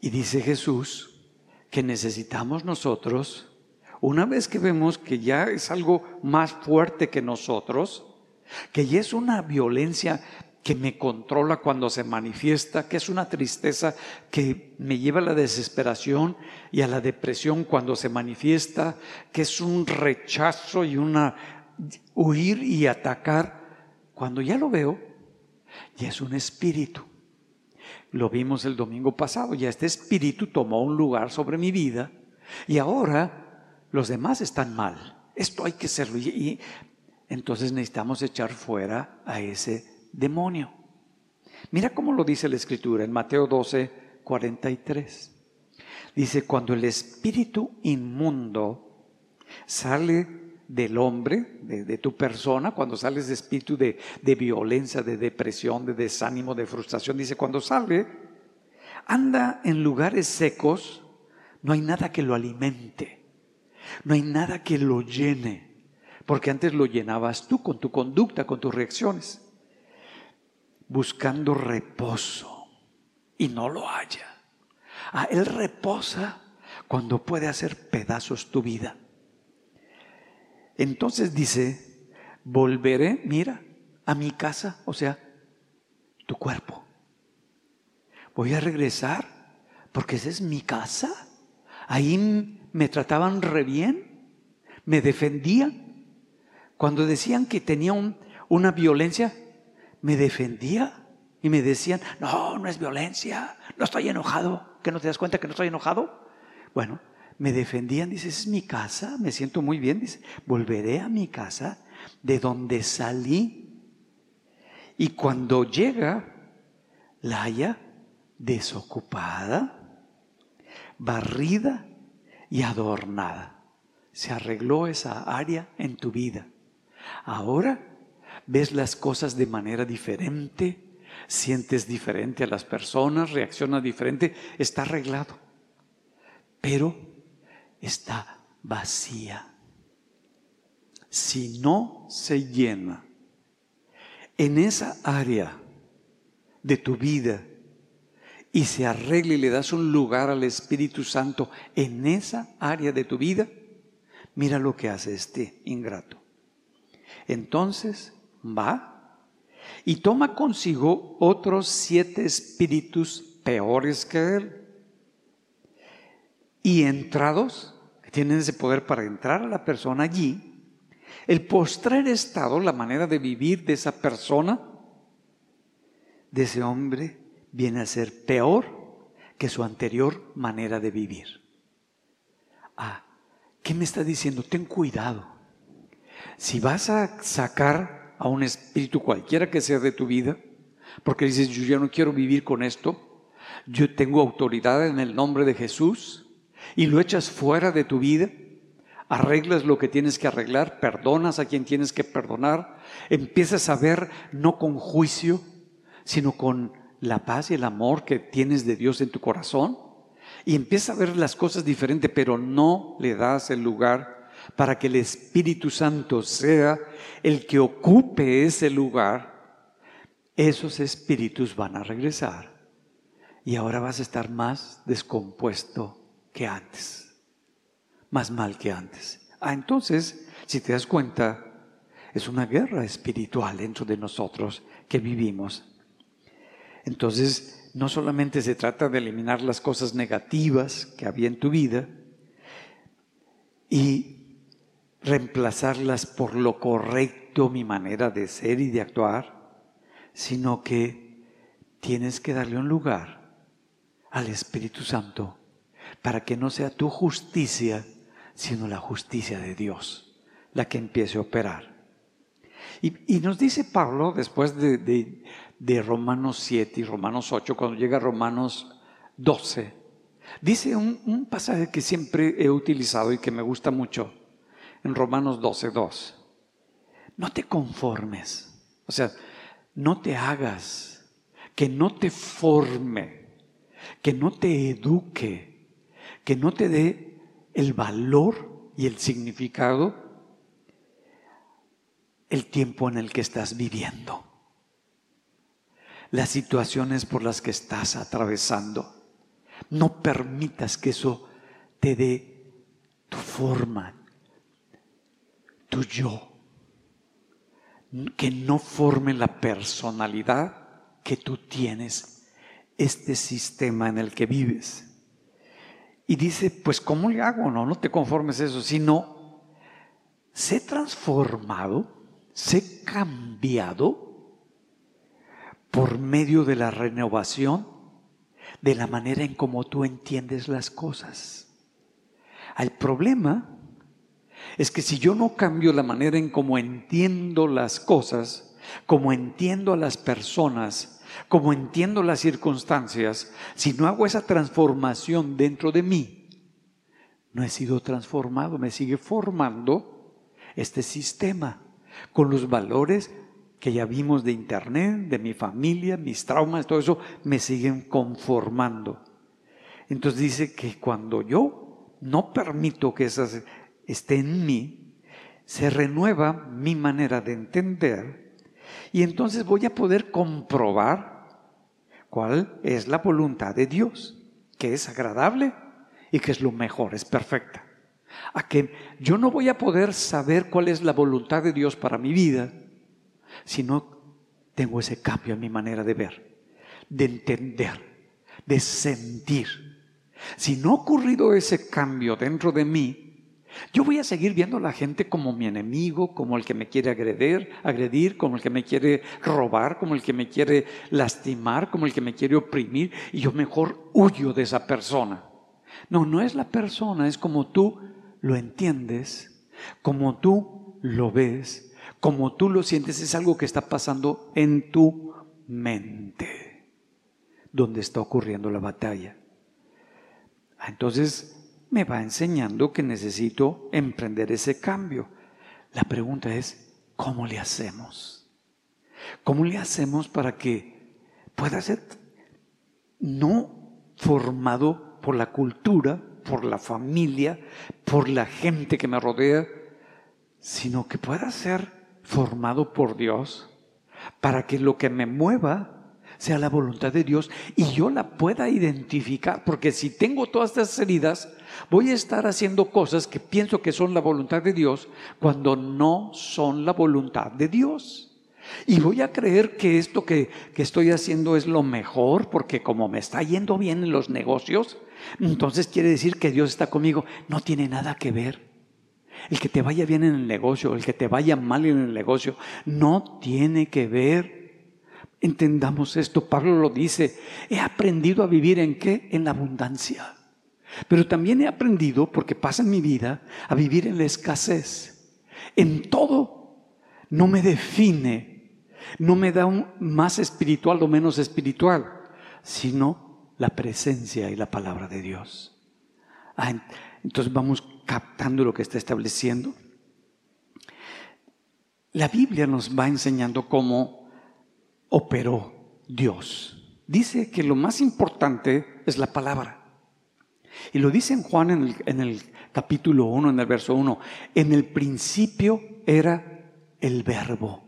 Y dice Jesús que necesitamos nosotros una vez que vemos que ya es algo más fuerte que nosotros, que ya es una violencia que me controla cuando se manifiesta, que es una tristeza que me lleva a la desesperación y a la depresión cuando se manifiesta, que es un rechazo y una huir y atacar. Cuando ya lo veo, ya es un espíritu. Lo vimos el domingo pasado, ya este espíritu tomó un lugar sobre mi vida y ahora los demás están mal. Esto hay que hacerlo. Y, entonces necesitamos echar fuera a ese demonio. Mira cómo lo dice la escritura en Mateo 12, 43. Dice, cuando el espíritu inmundo sale del hombre, de, tu persona, cuando sales de espíritu de, de violencia, de depresión, de desánimo, de frustración, dice, cuando sale, anda en lugares secos, no hay nada que lo alimente. No hay nada que lo llene, porque antes lo llenabas tú con tu conducta, con tus reacciones, buscando reposo y no lo haya. Ah, él reposa cuando puede hacer pedazos tu vida. Entonces dice, volveré, mira, a mi casa, o sea, tu cuerpo. Voy a regresar porque esa es mi casa. Ahí me trataban re bien, me defendían. Cuando decían que tenía una violencia, me defendía y me decían, no, no es violencia, no estoy enojado, que no te das cuenta que no estoy enojado. Bueno, me defendían, dice, es mi casa, me siento muy bien, dice, volveré a mi casa de donde salí. Y cuando llega, la haya desocupada, barrida y adornada. Se arregló esa área en tu vida. Ahora ves las cosas de manera diferente, sientes diferente a las personas, reaccionas diferente, está arreglado, pero está vacía. Si no se llena en esa área de tu vida y se arregla y le das un lugar al Espíritu Santo en esa área de tu vida, mira lo que hace este ingrato. Entonces va y toma consigo otros siete espíritus peores que él. Y entrados, tienen ese poder para entrar a la persona allí, el postrer estado, la manera de vivir de esa persona, de ese hombre, viene a ser peor que su anterior manera de vivir. Ah, ¿qué me está diciendo? Ten cuidado. Si vas a sacar a un espíritu cualquiera que sea de tu vida, porque dices, yo ya no quiero vivir con esto, yo tengo autoridad en el nombre de Jesús, y lo echas fuera de tu vida, arreglas lo que tienes que arreglar, perdonas a quien tienes que perdonar, empiezas a ver no con juicio, sino con la paz y el amor que tienes de Dios en tu corazón, y empiezas a ver las cosas diferente, pero no le das el lugar para que el Espíritu Santo sea el que ocupe ese lugar, esos espíritus van a regresar y ahora vas a estar más descompuesto que antes, más mal que antes. Ah, entonces, si te das cuenta, es una guerra espiritual dentro de nosotros que vivimos. Entonces, no solamente se trata de eliminar las cosas negativas que había en tu vida y reemplazarlas por lo correcto, mi manera de ser y de actuar, sino que tienes que darle un lugar al Espíritu Santo para que no sea tu justicia, sino la justicia de Dios la que empiece a operar. Y, nos dice Pablo, después de, Romanos 7 y Romanos 8, cuando llega a Romanos 12, dice un pasaje que siempre he utilizado y que me gusta mucho en Romanos 12, 2. No te conformes, o sea, no te hagas, que no te forme, que no te eduque, que no te dé el valor y el significado el tiempo en el que estás viviendo, las situaciones por las que estás atravesando. No permitas que eso te dé tu forma, tu yo, que no forme la personalidad que tú tienes, este sistema en el que vives. Y dice, pues ¿cómo le hago? No, no te conformes eso, sino sé transformado, sé cambiado por medio de la renovación de la manera en cómo tú entiendes las cosas. El problema es que si yo no cambio la manera en cómo entiendo las cosas, como entiendo a las personas, como entiendo las circunstancias, si no hago esa transformación dentro de mí, no he sido transformado, me sigue formando este sistema con los valores que ya vimos de internet, de mi familia, mis traumas, todo eso, me siguen conformando. Entonces dice que cuando yo no permito que esas esté en mí, se renueva mi manera de entender y entonces voy a poder comprobar cuál es la voluntad de Dios, que es agradable y que es lo mejor, es perfecta. A que yo no voy a poder saber cuál es la voluntad de Dios para mi vida si no tengo ese cambio en mi manera de ver, de entender, de sentir. Si no ha ocurrido ese cambio dentro de mí, yo voy a seguir viendo a la gente como mi enemigo, como el que me quiere agredir, agredir, como el que me quiere robar, como el que me quiere lastimar, como el que me quiere oprimir, y yo mejor huyo de esa persona. No, no es la persona, es como tú lo entiendes, como tú lo ves, como tú lo sientes, es algo que está pasando en tu mente, donde está ocurriendo la batalla. Entonces, me va enseñando que necesito emprender ese cambio. La pregunta es, ¿cómo le hacemos? ¿Cómo le hacemos para que pueda ser no formado por la cultura, por la familia, por la gente que me rodea, sino que pueda ser formado por Dios para que lo que me mueva sea la voluntad de Dios y yo la pueda identificar, porque si tengo todas estas heridas, voy a estar haciendo cosas que pienso que son la voluntad de Dios cuando no son la voluntad de Dios. Y voy a creer que esto que, que estoy haciendo es lo mejor, porque como me está yendo bien en los negocios, entonces quiere decir que Dios está conmigo. No tiene nada que ver. El que te vaya bien en el negocio, el que te vaya mal en el negocio, no tiene que ver Entendamos esto, Pablo lo dice, he aprendido a vivir en qué? En la abundancia. Pero también he aprendido, porque pasa en mi vida, a vivir en la escasez. En todo no me define, no me da un más espiritual o menos espiritual, sino la presencia y la palabra de Dios. Ah, entonces vamos captando lo que está estableciendo. La Biblia nos va enseñando cómo operó Dios. Dice que lo más importante es la palabra. Y lo dice en Juan en el, capítulo 1, en el verso 1. En el principio era el verbo.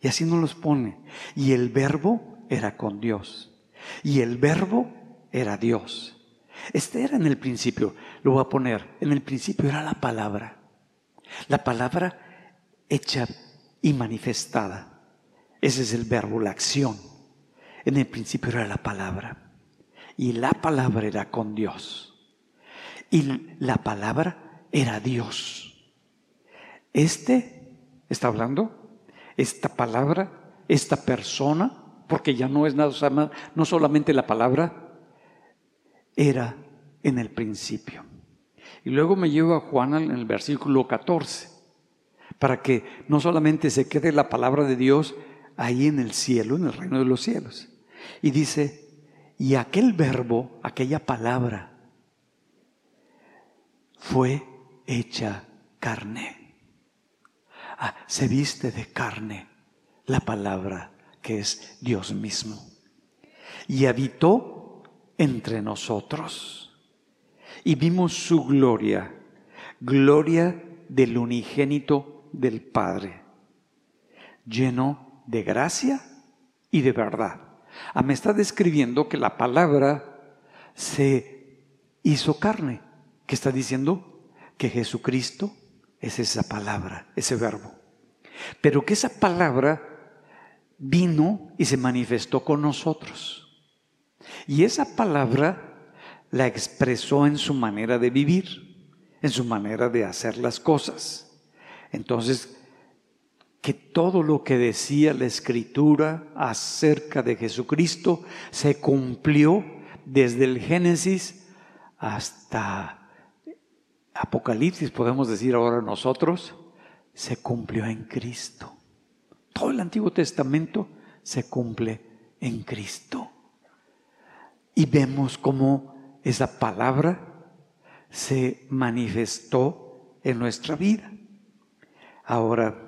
Y así nos los pone. Y el verbo era con Dios. Y el verbo era Dios. Este era en el principio. Lo voy a poner. En el principio era la palabra. La palabra hecha y manifestada. Ese es el verbo, la acción. En el principio era la palabra. Y la palabra era con Dios. Y la palabra era Dios. Este está hablando, esta palabra, esta persona, porque ya no es nada, no solamente la palabra, era en el principio. Y luego me llevo a Juan en el versículo 14, para que no solamente se quede la palabra de Dios ahí en el cielo, en el reino de los cielos. Y dice, y aquel verbo, aquella palabra, fue hecha carne. Ah, se viste de carne la palabra que es Dios mismo. Y habitó entre nosotros. Y vimos su gloria, gloria del unigénito del Padre, lleno de gracia y de verdad. Ah, me está describiendo que la palabra se hizo carne, que está diciendo que Jesucristo es esa palabra, ese verbo. Pero que esa palabra vino y se manifestó con nosotros. Y esa palabra la expresó en su manera de vivir, en su manera de hacer las cosas. Entonces, que todo lo que decía la escritura acerca de Jesucristo se cumplió desde el Génesis hasta Apocalipsis, podemos decir ahora nosotros, se cumplió en Cristo. Todo el Antiguo Testamento se cumple en Cristo. Y vemos cómo esa palabra se manifestó en nuestra vida. Ahora,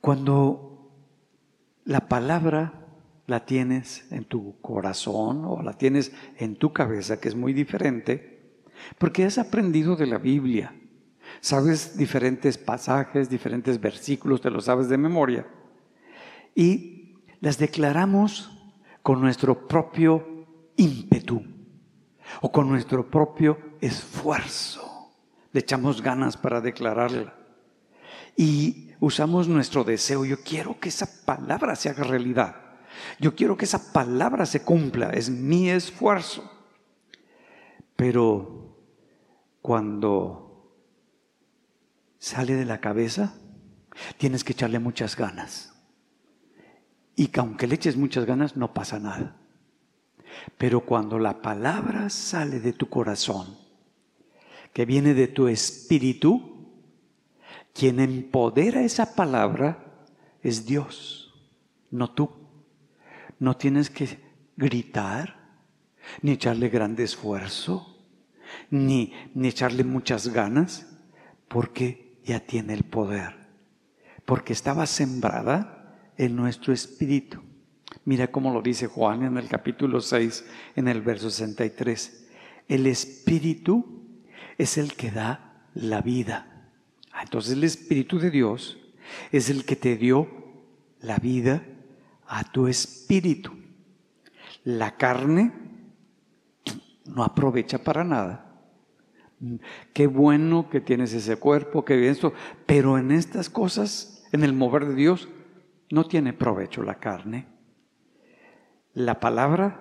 cuando la palabra la tienes en tu corazón o la tienes en tu cabeza, que es muy diferente, porque has aprendido de la Biblia, sabes diferentes pasajes, diferentes versículos, te los sabes de memoria, y las declaramos con nuestro propio ímpetu o con nuestro propio esfuerzo. Le echamos ganas para declararla. Y usamos nuestro deseo. Yo quiero que esa palabra se haga realidad. Yo quiero que esa palabra se cumpla. Es mi esfuerzo. Pero cuando sale de la cabeza, tienes que echarle muchas ganas. Y que aunque le eches muchas ganas, no pasa nada. Pero cuando la palabra sale de tu corazón, que viene de tu espíritu, quien empodera esa palabra es Dios, no tú. No tienes que gritar, ni echarle grande esfuerzo, ni, ni echarle muchas ganas, porque ya tiene el poder. Porque estaba sembrada en nuestro espíritu. Mira cómo lo dice Juan en el capítulo 6, en el verso 63. El espíritu es el que da la vida. Ah, entonces el espíritu de Dios es el que te dio la vida a tu espíritu. La carne no aprovecha para nada. Qué bueno que tienes ese cuerpo, qué bien esto, pero en estas cosas, en el mover de Dios, no tiene provecho la carne. La palabra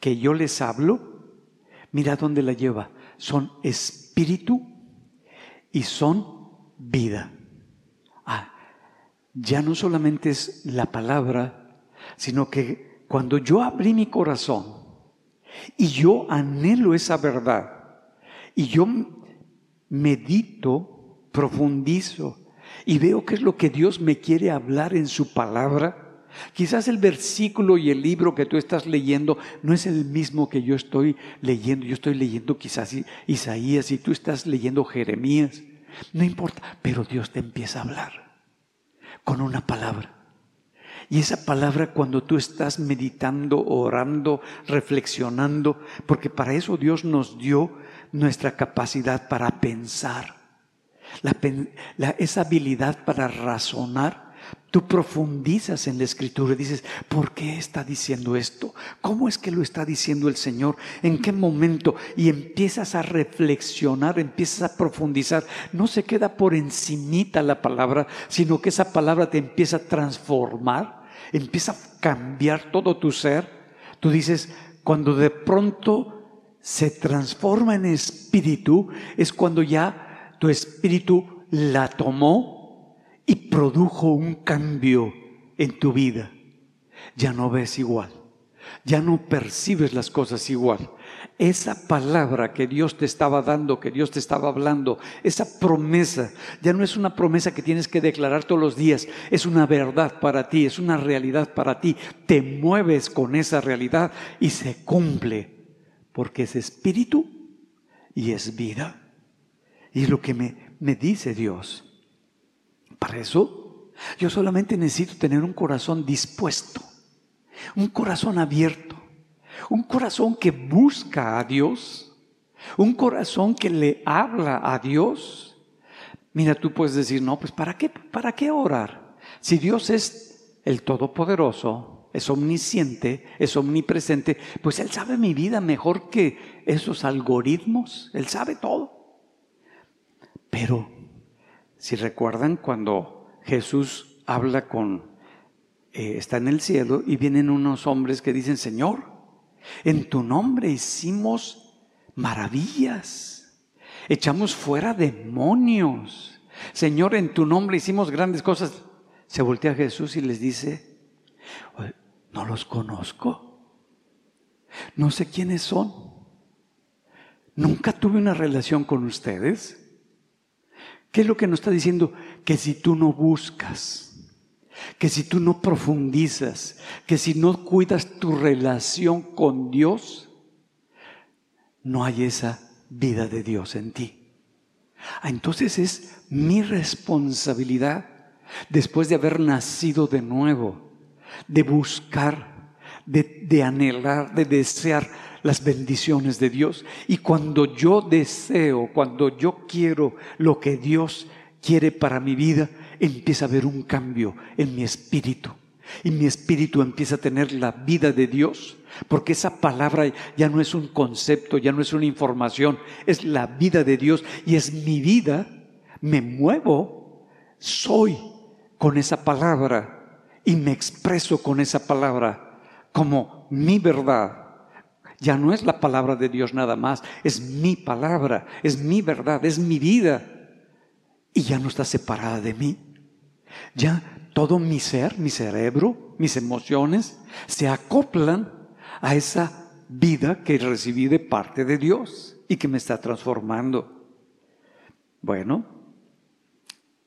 que yo les hablo, mira dónde la lleva. Son espíritu y son vida. Ah, ya no solamente es la palabra, sino que cuando yo abrí mi corazón y yo anhelo esa verdad, y yo medito, profundizo y veo qué es lo que Dios me quiere hablar en su palabra. Quizás el versículo y el libro que tú estás leyendo no es el mismo que yo estoy leyendo. Yo estoy leyendo quizás Isaías y tú estás leyendo Jeremías. No importa, pero Dios te empieza a hablar con una palabra. Y esa palabra cuando tú estás meditando, orando, reflexionando, porque para eso Dios nos dio nuestra capacidad para pensar, esa habilidad para razonar. Tú profundizas en la escritura y dices, ¿por qué está diciendo esto? ¿Cómo es que lo está diciendo el Señor? ¿En qué momento? Y empiezas a reflexionar, empiezas a profundizar. No se queda por encimita la palabra, sino que esa palabra te empieza a transformar, empieza a cambiar todo tu ser. Tú dices, cuando de pronto se transforma en espíritu es cuando ya tu espíritu la tomó y produjo un cambio en tu vida. Ya no ves igual, ya no percibes las cosas igual. Esa palabra que Dios te estaba dando, que Dios te estaba hablando, esa promesa, ya no es una promesa que tienes que declarar todos los días, es una verdad para ti, es una realidad para ti. Te mueves con esa realidad y se cumple porque es espíritu y es vida. Y es lo que me, me dice Dios. Para eso, yo solamente necesito tener un corazón dispuesto, un corazón abierto, un corazón que busca a Dios, un corazón que le habla a Dios. Mira, tú puedes decir, no, pues ¿para qué, para qué orar? Si Dios es el Todopoderoso, es omnisciente, es omnipresente, pues Él sabe mi vida mejor que esos algoritmos, Él sabe todo. Pero, si recuerdan cuando Jesús habla con, eh, está en el cielo y vienen unos hombres que dicen, Señor, en tu nombre hicimos maravillas, echamos fuera demonios, Señor, en tu nombre hicimos grandes cosas. Se voltea a Jesús y les dice, no los conozco. No sé quiénes son. Nunca tuve una relación con ustedes. ¿Qué es lo que nos está diciendo? Que si tú no buscas, que si tú no profundizas, que si no cuidas tu relación con Dios, no hay esa vida de Dios en ti. Ah, entonces es mi responsabilidad, después de haber nacido de nuevo, de buscar, de, anhelar, de desear las bendiciones de Dios. Y cuando yo deseo, cuando yo quiero lo que Dios quiere para mi vida, empieza a haber un cambio en mi espíritu. Y mi espíritu empieza a tener la vida de Dios, porque esa palabra ya no es un concepto, ya no es una información, es la vida de Dios y es mi vida. Me muevo, soy con esa palabra y me expreso con esa palabra como mi verdad. Ya no es la palabra de Dios nada más, es mi palabra, es mi verdad, es mi vida. Y ya no está separada de mí. Ya todo mi ser, mi cerebro, mis emociones se acoplan a esa vida que recibí de parte de Dios y que me está transformando. Bueno,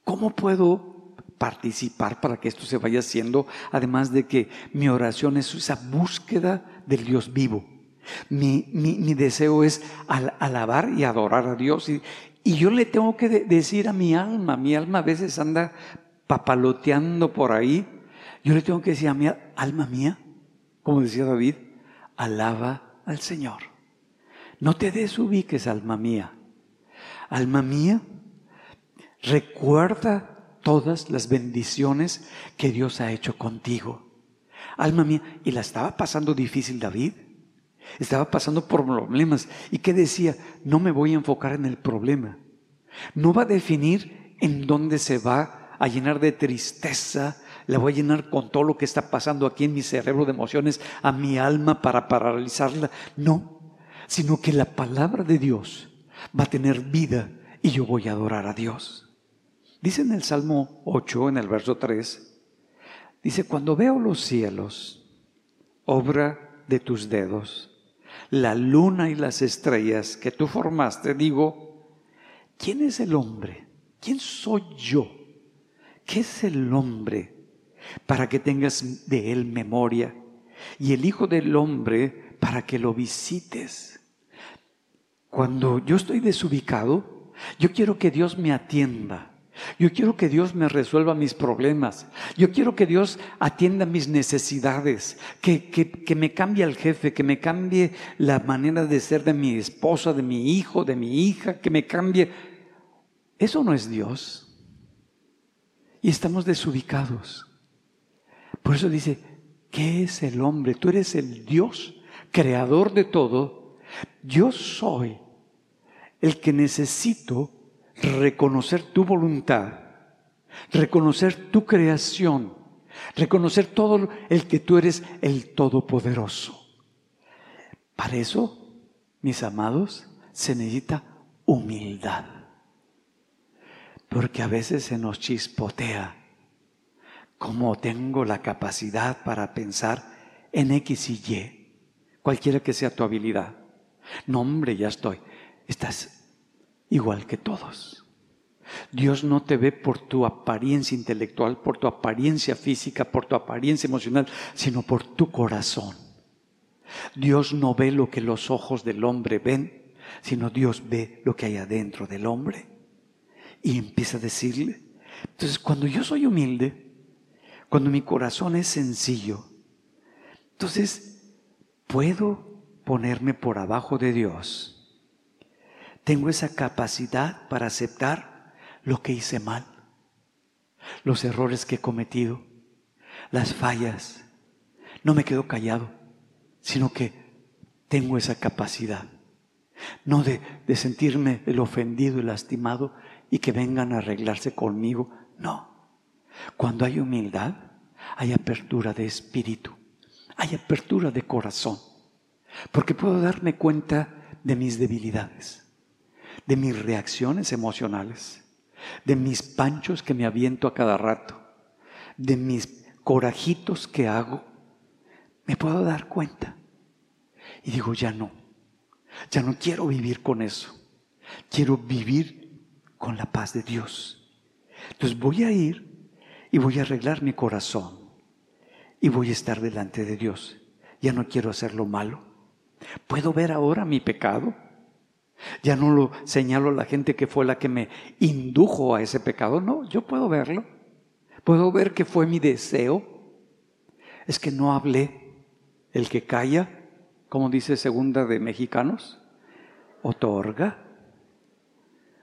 ¿cómo puedo participar para que esto se vaya haciendo, además de que mi oración es esa búsqueda del Dios vivo. Mi, mi, deseo es alabar y adorar a Dios. Y, y yo le tengo que decir a mi alma, mi alma a veces anda papaloteando por ahí, Yo le tengo que decir a mi alma mía, como decía David, alaba al Señor. No te desubiques, alma mía. Alma mía, recuerda todas las bendiciones que Dios ha hecho contigo. Alma mía, y la estaba pasando difícil David. Estaba pasando por problemas. ¿Y qué decía? No me voy a enfocar en el problema. No va a definir en dónde se va a llenar de tristeza, la voy a llenar con todo lo que está pasando aquí en mi cerebro de emociones, a mi alma para paralizarla. No, sino que la palabra de Dios va a tener vida y yo voy a adorar a Dios. Dice en el Salmo 8, en el verso 3, dice, cuando veo los cielos, obra de tus dedos, la luna y las estrellas que tú formaste, digo, ¿quién es el hombre? ¿Quién soy yo? ¿Qué es el hombre para que tengas de él memoria? Y el Hijo del Hombre para que lo visites. Cuando yo estoy desubicado, yo quiero que Dios me atienda. Yo quiero que Dios me resuelva mis problemas. Yo quiero que Dios atienda mis necesidades, que, que, me cambie el jefe, que me cambie la manera de ser de mi esposa, de mi hijo, de mi hija, que me cambie. Eso no es Dios. Y estamos desubicados. Por eso dice, ¿qué es el hombre? Tú eres el Dios, creador de todo. Yo soy el que necesito reconocer tu voluntad, reconocer tu creación, reconocer todo el que tú eres el Todopoderoso. Para eso, mis amados, se necesita humildad. Porque a veces se nos chispotea como tengo la capacidad para pensar en X y Y, cualquiera que sea tu habilidad. No, hombre, ya estoy. Estás igual que todos. Dios no te ve por tu apariencia intelectual, por tu apariencia física, por tu apariencia emocional, sino por tu corazón. Dios no ve lo que los ojos del hombre ven, sino Dios ve lo que hay adentro del hombre. Y empieza a decirle. Entonces, cuando yo soy humilde, cuando mi corazón es sencillo, entonces puedo ponerme por abajo de Dios tengo esa capacidad para aceptar lo que hice mal, los errores que he cometido, las fallas. No me quedo callado, sino que tengo esa capacidad. No de, de sentirme el ofendido y lastimado y que vengan a arreglarse conmigo. No. Cuando hay humildad, hay apertura de espíritu, hay apertura de corazón, porque puedo darme cuenta de mis debilidades de mis reacciones emocionales, de mis panchos que me aviento a cada rato, de mis corajitos que hago, me puedo dar cuenta. Y digo, ya no, ya no quiero vivir con eso, quiero vivir con la paz de Dios. Entonces voy a ir y voy a arreglar mi corazón y voy a estar delante de Dios. Ya no quiero hacer lo malo. ¿Puedo ver ahora mi pecado? Ya no lo señalo a la gente que fue la que me indujo a ese pecado. No, yo puedo verlo. Puedo ver que fue mi deseo. Es que no hablé. El que calla, como dice segunda de mexicanos, otorga.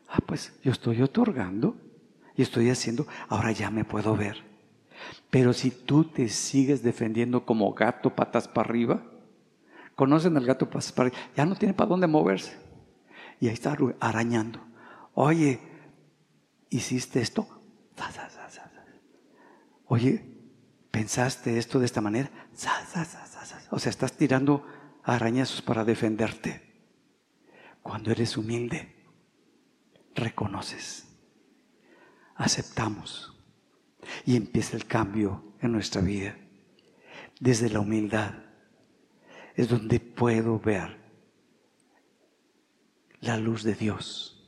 Ah, pues yo estoy otorgando y estoy haciendo, ahora ya me puedo ver. Pero si tú te sigues defendiendo como gato patas para arriba, conocen al gato patas para arriba, ya no tiene para dónde moverse y ahí está arañando. Oye, ¿hiciste esto? Oye, ¿pensaste esto de esta manera? O sea, estás tirando arañazos para defenderte. Cuando eres humilde, reconoces, aceptamos y empieza el cambio en nuestra vida. Desde la humildad es donde puedo ver la luz de Dios.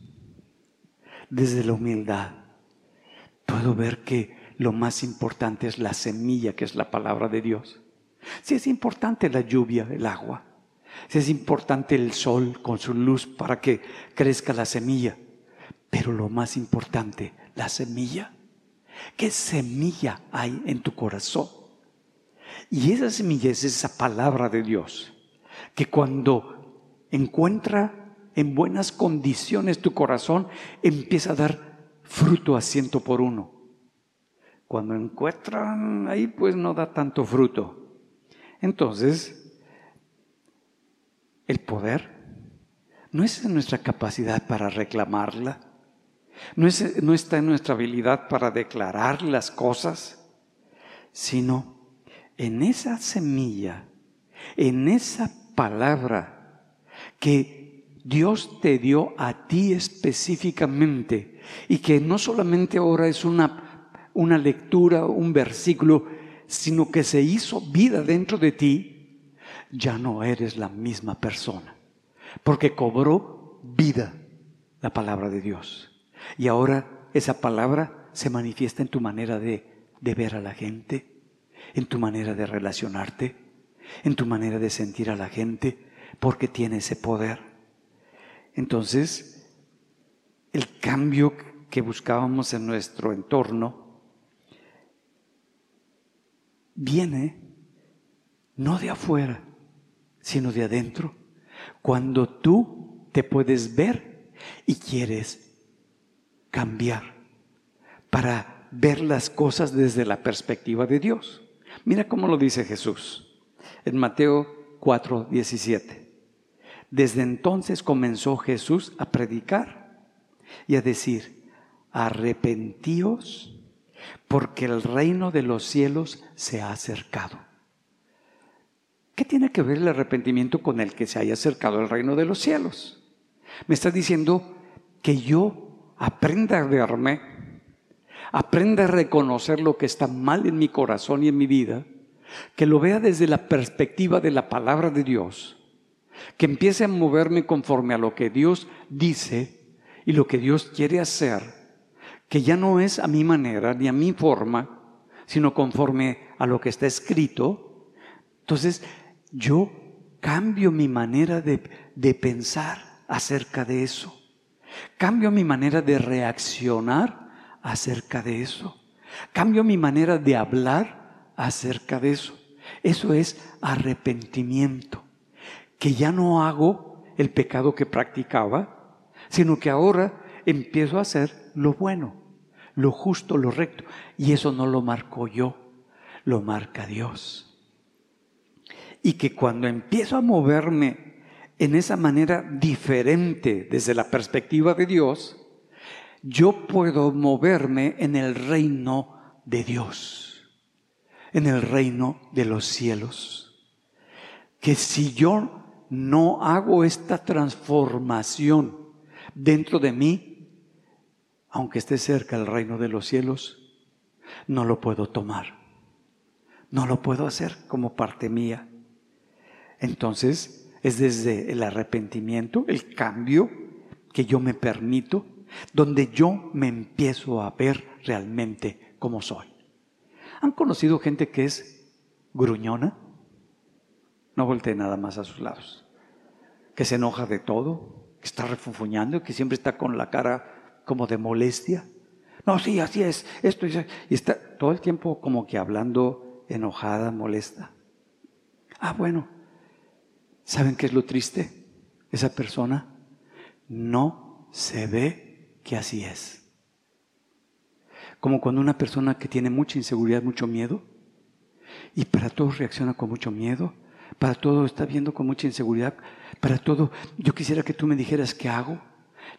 Desde la humildad puedo ver que lo más importante es la semilla, que es la palabra de Dios. Si es importante la lluvia, el agua, si es importante el sol con su luz para que crezca la semilla, pero lo más importante, la semilla, ¿Qué semilla hay en tu corazón? Y esa semilla es esa palabra de Dios, que cuando encuentra en buenas condiciones tu corazón, empieza a dar fruto a ciento por uno. Cuando encuentran ahí, pues no da tanto fruto. Entonces, el poder no es en nuestra capacidad para reclamarla, no, no está en nuestra habilidad para declarar las cosas, sino en esa semilla, en esa palabra que Dios te dio a ti específicamente y que no solamente ahora es una, una lectura, un versículo, sino que se hizo vida dentro de ti, ya no eres la misma persona, porque cobró vida la palabra de Dios. Y ahora esa palabra se manifiesta en tu manera de, de ver a la gente, en tu manera de relacionarte, en tu manera de sentir a la gente, porque tiene ese poder. Entonces, el cambio que buscábamos en nuestro entorno viene no de afuera, sino de adentro. Cuando tú te puedes ver y quieres cambiar para ver las cosas desde la perspectiva de Dios. Mira cómo lo dice Jesús en Mateo 4, 17. Desde entonces comenzó Jesús a predicar y a decir, arrepentíos porque el reino de los cielos se ha acercado. ¿Qué tiene que ver el arrepentimiento con el que se haya acercado el reino de los cielos? Me está diciendo que yo aprenda a verme aprenda a reconocer lo que está mal en mi corazón y en mi vida, que lo vea desde la perspectiva de la palabra de Dios, que empiece a moverme conforme a lo que Dios dice y lo que Dios quiere hacer, que ya no es a mi manera ni a mi forma, sino conforme a lo que está escrito. Entonces, yo cambio mi manera de, de pensar acerca de eso. Cambio mi manera de reaccionar acerca de eso. Cambio mi manera de hablar acerca de eso. Eso es arrepentimiento. Que ya no hago el pecado que practicaba, sino que ahora empiezo a hacer lo bueno, lo justo, lo recto. Y eso no lo marco yo, lo marca Dios. Y que cuando empiezo a moverme en esa manera diferente desde la perspectiva de Dios, yo puedo moverme en el reino de Dios, en el reino de los cielos. Que si yo no hago esta transformación dentro de mí, aunque esté cerca el reino de los cielos, no lo puedo tomar. No lo puedo hacer como parte mía. Entonces, es desde el arrepentimiento, el cambio que yo me permito donde yo me empiezo a ver realmente como soy. ¿Han conocido gente que es gruñona? No voltee nada más a sus lados. Que se enoja de todo, que está refunfuñando, que siempre está con la cara como de molestia. No, sí, así es, esto y está todo el tiempo como que hablando enojada, molesta. Ah, bueno, ¿saben qué es lo triste? Esa persona no se ve que así es. Como cuando una persona que tiene mucha inseguridad, mucho miedo, y para todo reacciona con mucho miedo, para todo está viendo con mucha inseguridad, para todo, yo quisiera que tú me dijeras qué hago,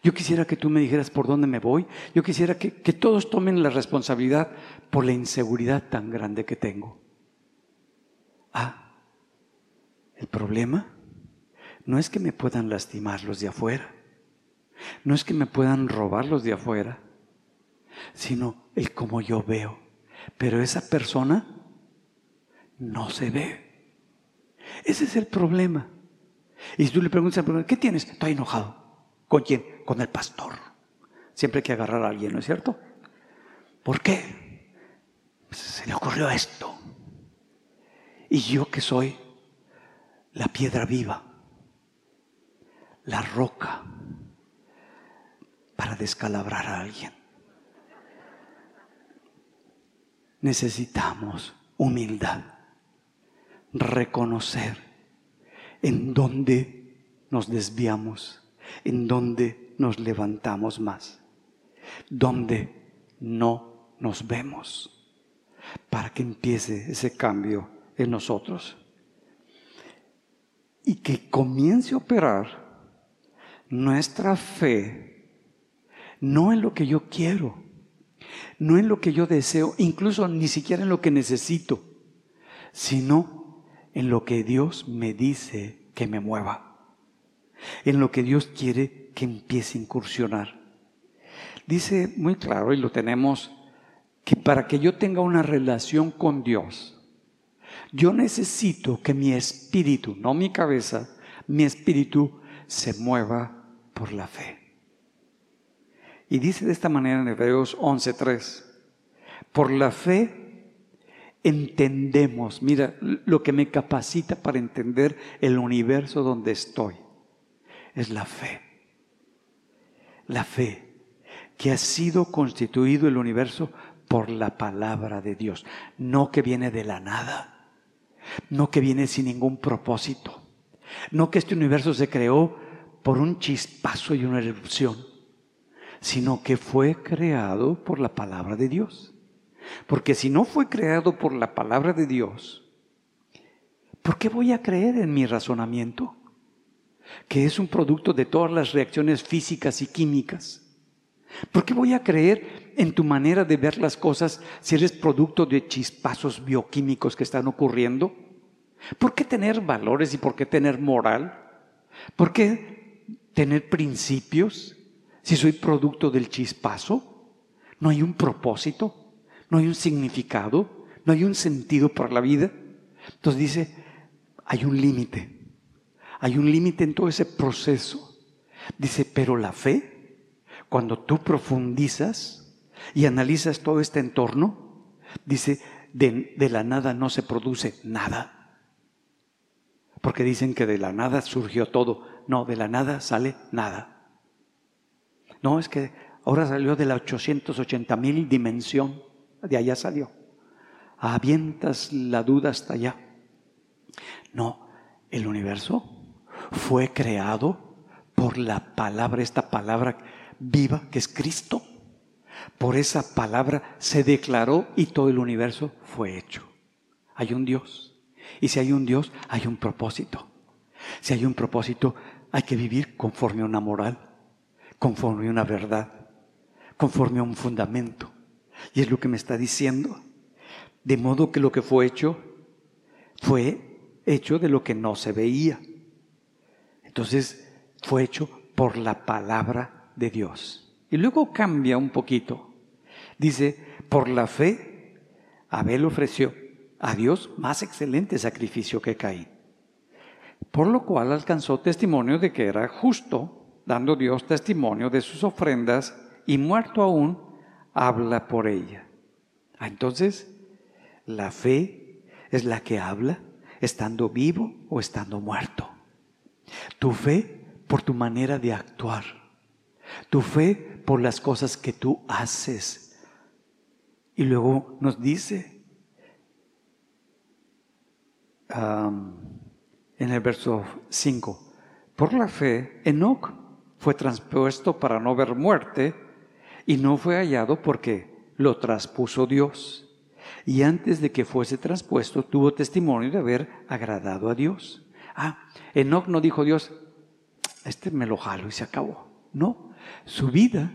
yo quisiera que tú me dijeras por dónde me voy, yo quisiera que, que todos tomen la responsabilidad por la inseguridad tan grande que tengo. Ah, el problema no es que me puedan lastimar los de afuera. No es que me puedan robar los de afuera, sino el como yo veo. Pero esa persona no se ve. Ese es el problema. Y si tú le preguntas al ¿qué tienes? Estoy enojado. ¿Con quién? Con el pastor. Siempre hay que agarrar a alguien, ¿no es cierto? ¿Por qué? Se le ocurrió esto. Y yo que soy la piedra viva, la roca, para descalabrar a alguien. necesitamos humildad, reconocer en dónde nos desviamos, en dónde nos levantamos más, dónde no nos vemos, para que empiece ese cambio en nosotros. Y que comience a operar nuestra fe, no en lo que yo quiero, no en lo que yo deseo, incluso ni siquiera en lo que necesito, sino en lo que Dios me dice que me mueva, en lo que Dios quiere que empiece a incursionar. Dice muy claro, y lo tenemos, que para que yo tenga una relación con Dios, yo necesito que mi espíritu, no mi cabeza, mi espíritu se mueva por la fe. Y dice de esta manera en Hebreos 11:3, por la fe entendemos, mira, lo que me capacita para entender el universo donde estoy, es la fe. La fe que ha sido constituido el universo por la palabra de Dios, no que viene de la nada, no que viene sin ningún propósito, no que este universo se creó por un chispazo y una erupción sino que fue creado por la palabra de Dios. Porque si no fue creado por la palabra de Dios, ¿por qué voy a creer en mi razonamiento? Que es un producto de todas las reacciones físicas y químicas. ¿Por qué voy a creer en tu manera de ver las cosas si eres producto de chispazos bioquímicos que están ocurriendo? ¿Por qué tener valores y por qué tener moral? ¿Por qué tener principios? Si soy producto del chispazo, no hay un propósito, no hay un significado, no hay un sentido para la vida. Entonces dice, hay un límite, hay un límite en todo ese proceso. Dice, pero la fe, cuando tú profundizas y analizas todo este entorno, dice, de, de la nada no se produce nada. Porque dicen que de la nada surgió todo. No, de la nada sale nada. No, es que ahora salió de la 880 mil dimensión, de allá salió. Avientas la duda hasta allá. No, el universo fue creado por la palabra, esta palabra viva que es Cristo. Por esa palabra se declaró y todo el universo fue hecho. Hay un Dios. Y si hay un Dios, hay un propósito. Si hay un propósito, hay que vivir conforme a una moral conforme a una verdad, conforme a un fundamento. Y es lo que me está diciendo. De modo que lo que fue hecho fue hecho de lo que no se veía. Entonces fue hecho por la palabra de Dios. Y luego cambia un poquito. Dice, por la fe, Abel ofreció a Dios más excelente sacrificio que Caín. Por lo cual alcanzó testimonio de que era justo dando Dios testimonio de sus ofrendas y muerto aún, habla por ella. Ah, entonces, la fe es la que habla estando vivo o estando muerto. Tu fe por tu manera de actuar. Tu fe por las cosas que tú haces. Y luego nos dice en el verso 5, por la fe, Enoch fue transpuesto para no ver muerte y no fue hallado porque lo traspuso Dios. Y antes de que fuese traspuesto tuvo testimonio de haber agradado a Dios. Ah, Enoch no dijo Dios, este me lo jalo y se acabó. No, su vida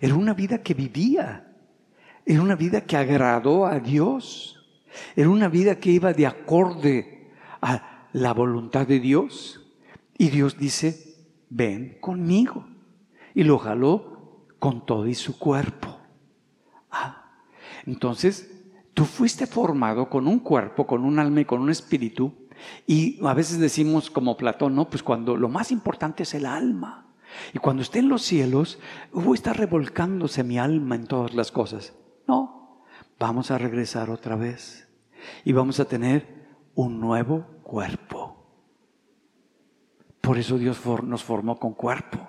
era una vida que vivía, era una vida que agradó a Dios, era una vida que iba de acorde a la voluntad de Dios. Y Dios dice, ven conmigo. Y lo jaló con todo y su cuerpo. Ah, entonces, tú fuiste formado con un cuerpo, con un alma y con un espíritu. Y a veces decimos como Platón, no, pues cuando lo más importante es el alma. Y cuando esté en los cielos, voy a estar revolcándose mi alma en todas las cosas. No, vamos a regresar otra vez. Y vamos a tener un nuevo cuerpo. Por eso Dios nos formó con cuerpo,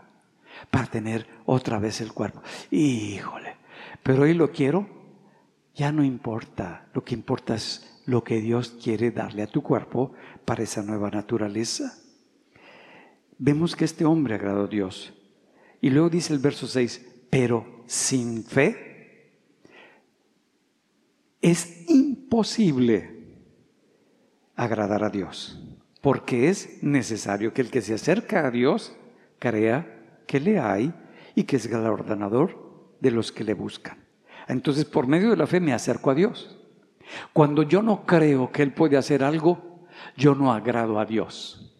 para tener otra vez el cuerpo. Híjole, pero hoy lo quiero ya no importa. Lo que importa es lo que Dios quiere darle a tu cuerpo para esa nueva naturaleza. Vemos que este hombre agradó a Dios. Y luego dice el verso 6, pero sin fe es imposible agradar a Dios, porque es necesario que el que se acerca a Dios crea que le hay y que es galardonador de los que le buscan. Entonces, por medio de la fe me acerco a Dios. Cuando yo no creo que Él puede hacer algo, yo no agrado a Dios.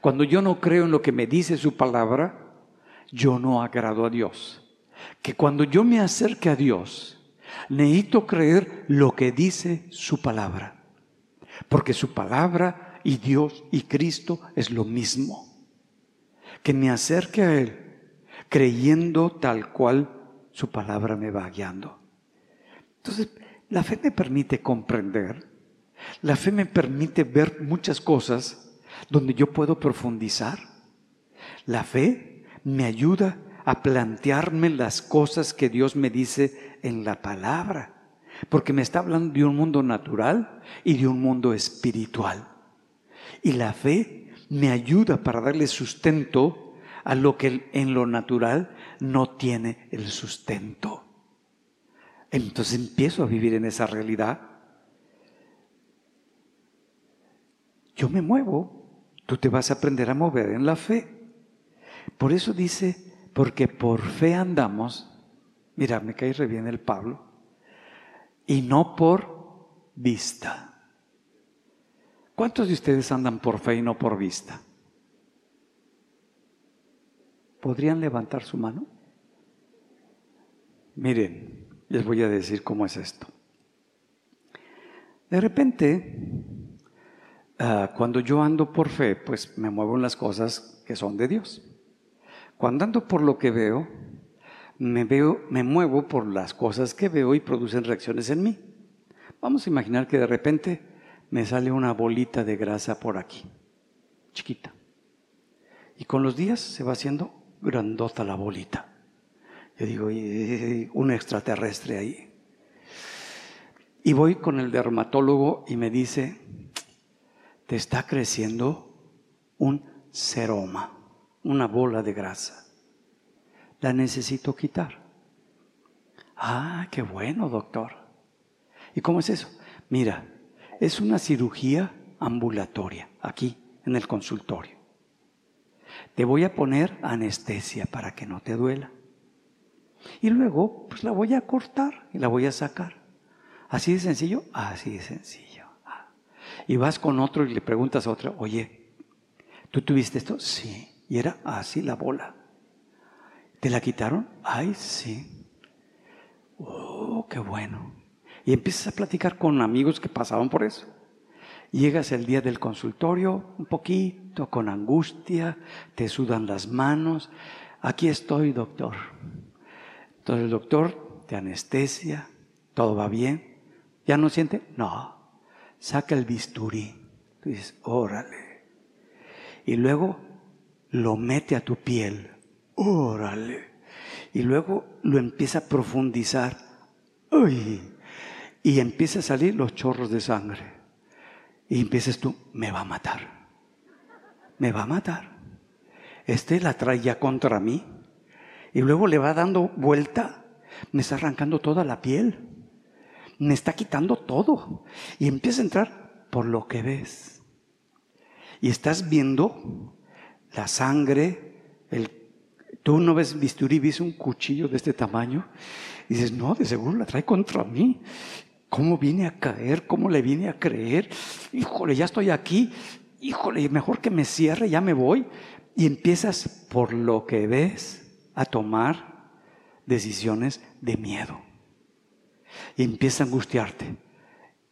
Cuando yo no creo en lo que me dice su palabra, yo no agrado a Dios. Que cuando yo me acerque a Dios, necesito creer lo que dice su palabra. Porque su palabra y Dios y Cristo es lo mismo. Que me acerque a Él creyendo tal cual su palabra me va guiando. Entonces, la fe me permite comprender, la fe me permite ver muchas cosas donde yo puedo profundizar. La fe me ayuda a plantearme las cosas que Dios me dice en la palabra, porque me está hablando de un mundo natural y de un mundo espiritual. Y la fe me ayuda para darle sustento a lo que en lo natural no tiene el sustento. Entonces empiezo a vivir en esa realidad. Yo me muevo Tú te vas a aprender a mover en la fe. Por eso dice, porque por fe andamos, mira, me cae re bien el Pablo, y no por vista. ¿Cuántos de ustedes andan por fe y no por vista? ¿Podrían levantar su mano? Miren, les voy a decir cómo es esto. De repente, Ah, cuando yo ando por fe, pues me muevo en las cosas que son de Dios. Cuando ando por lo que veo, me veo, me muevo por las cosas que veo y producen reacciones en mí. Vamos a imaginar que de repente me sale una bolita de grasa por aquí, chiquita. Y con los días se va haciendo grandota la bolita. Yo digo, un extraterrestre ahí. Y voy con el dermatólogo y me dice, te está creciendo un seroma, una bola de grasa. La necesito quitar. Ah, qué bueno, doctor. ¿Y cómo es eso? Mira, es una cirugía ambulatoria, aquí, en el consultorio. Te voy a poner anestesia para que no te duela. Y luego, pues la voy a cortar y la voy a sacar. ¿Así de sencillo? Así de sencillo. Y vas con otro y le preguntas a otro, oye, ¿tú tuviste esto? Sí. Y era así la bola. ¿Te la quitaron? Ay, sí. Oh, qué bueno. Y empiezas a platicar con amigos que pasaban por eso. Llegas el día del consultorio un poquito con angustia, te sudan las manos. Aquí estoy, doctor. Entonces el doctor te anestesia, todo va bien. ¿Ya no siente? No saca el bisturí. Tú dices, órale. Y luego lo mete a tu piel. Órale. Y luego lo empieza a profundizar. Uy. Y empieza a salir los chorros de sangre. Y empiezas tú, me va a matar. Me va a matar. Este la trae ya contra mí. Y luego le va dando vuelta. Me está arrancando toda la piel me está quitando todo. Y empieza a entrar por lo que ves. Y estás viendo la sangre, el, tú no ves bisturí, ves un cuchillo de este tamaño. Y dices, no, de seguro la trae contra mí. ¿Cómo viene a caer? ¿Cómo le viene a creer? Híjole, ya estoy aquí. Híjole, mejor que me cierre, ya me voy. Y empiezas por lo que ves a tomar decisiones de miedo y empieza a angustiarte.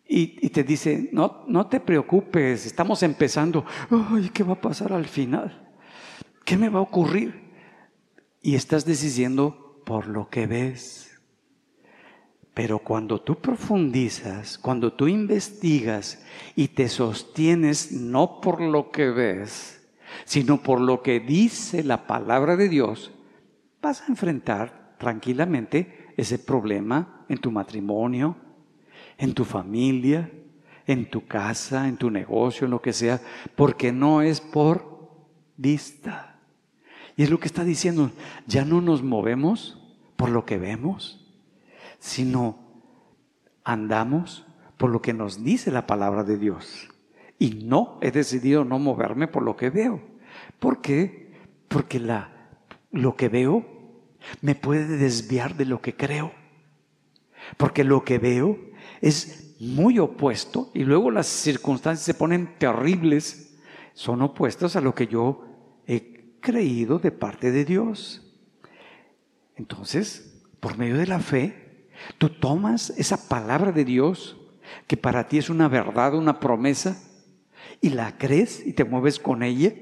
Y, te dice, no, no te preocupes, estamos empezando. Ay, ¿qué va a pasar al final? ¿Qué me va a ocurrir? Y estás decidiendo por lo que ves. Pero cuando tú profundizas, cuando tú investigas y te sostienes no por lo que ves, sino por lo que dice la palabra de Dios, vas a enfrentar tranquilamente ese problema en tu matrimonio, en tu familia, en tu casa, en tu negocio, en lo que sea, porque no es por vista. Y es lo que está diciendo, ya no nos movemos por lo que vemos, sino andamos por lo que nos dice la palabra de Dios. Y no, he decidido no moverme por lo que veo. ¿Por qué? Porque la, lo que veo me puede desviar de lo que creo. Porque lo que veo es muy opuesto y luego las circunstancias se ponen terribles, son opuestas a lo que yo he creído de parte de Dios. Entonces, por medio de la fe, tú tomas esa palabra de Dios, que para ti es una verdad, una promesa, y la crees y te mueves con ella.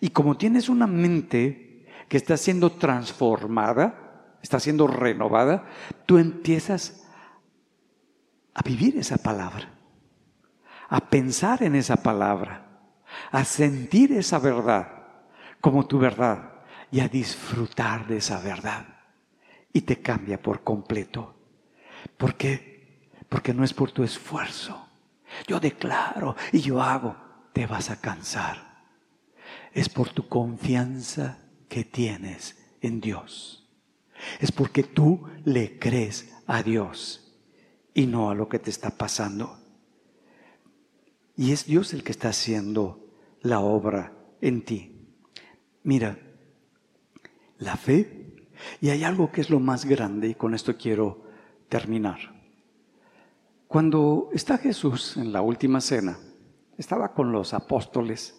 Y como tienes una mente que está siendo transformada, está siendo renovada, tú empiezas a vivir esa palabra, a pensar en esa palabra, a sentir esa verdad como tu verdad y a disfrutar de esa verdad. Y te cambia por completo. ¿Por qué? Porque no es por tu esfuerzo. Yo declaro y yo hago. Te vas a cansar. Es por tu confianza que tienes en Dios. Es porque tú le crees a Dios y no a lo que te está pasando. Y es Dios el que está haciendo la obra en ti. Mira, la fe, y hay algo que es lo más grande, y con esto quiero terminar. Cuando está Jesús en la última cena, estaba con los apóstoles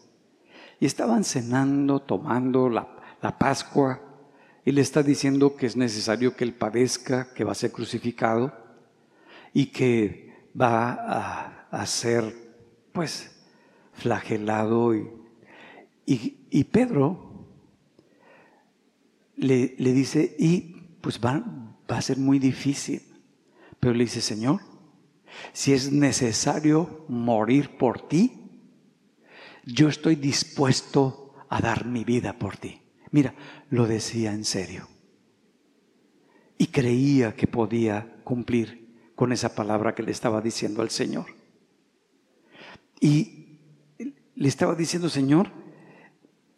y estaban cenando, tomando la, la Pascua, y le está diciendo que es necesario que él padezca, que va a ser crucificado y que va a, ser pues flagelado y, y, Pedro le, dice, y pues va, va a ser muy difícil, pero le dice, Señor, si es necesario morir por ti, yo estoy dispuesto a dar mi vida por ti. Mira, lo decía en serio. Y creía que podía cumplir con esa palabra que le estaba diciendo al Señor. Y le estaba diciendo, Señor,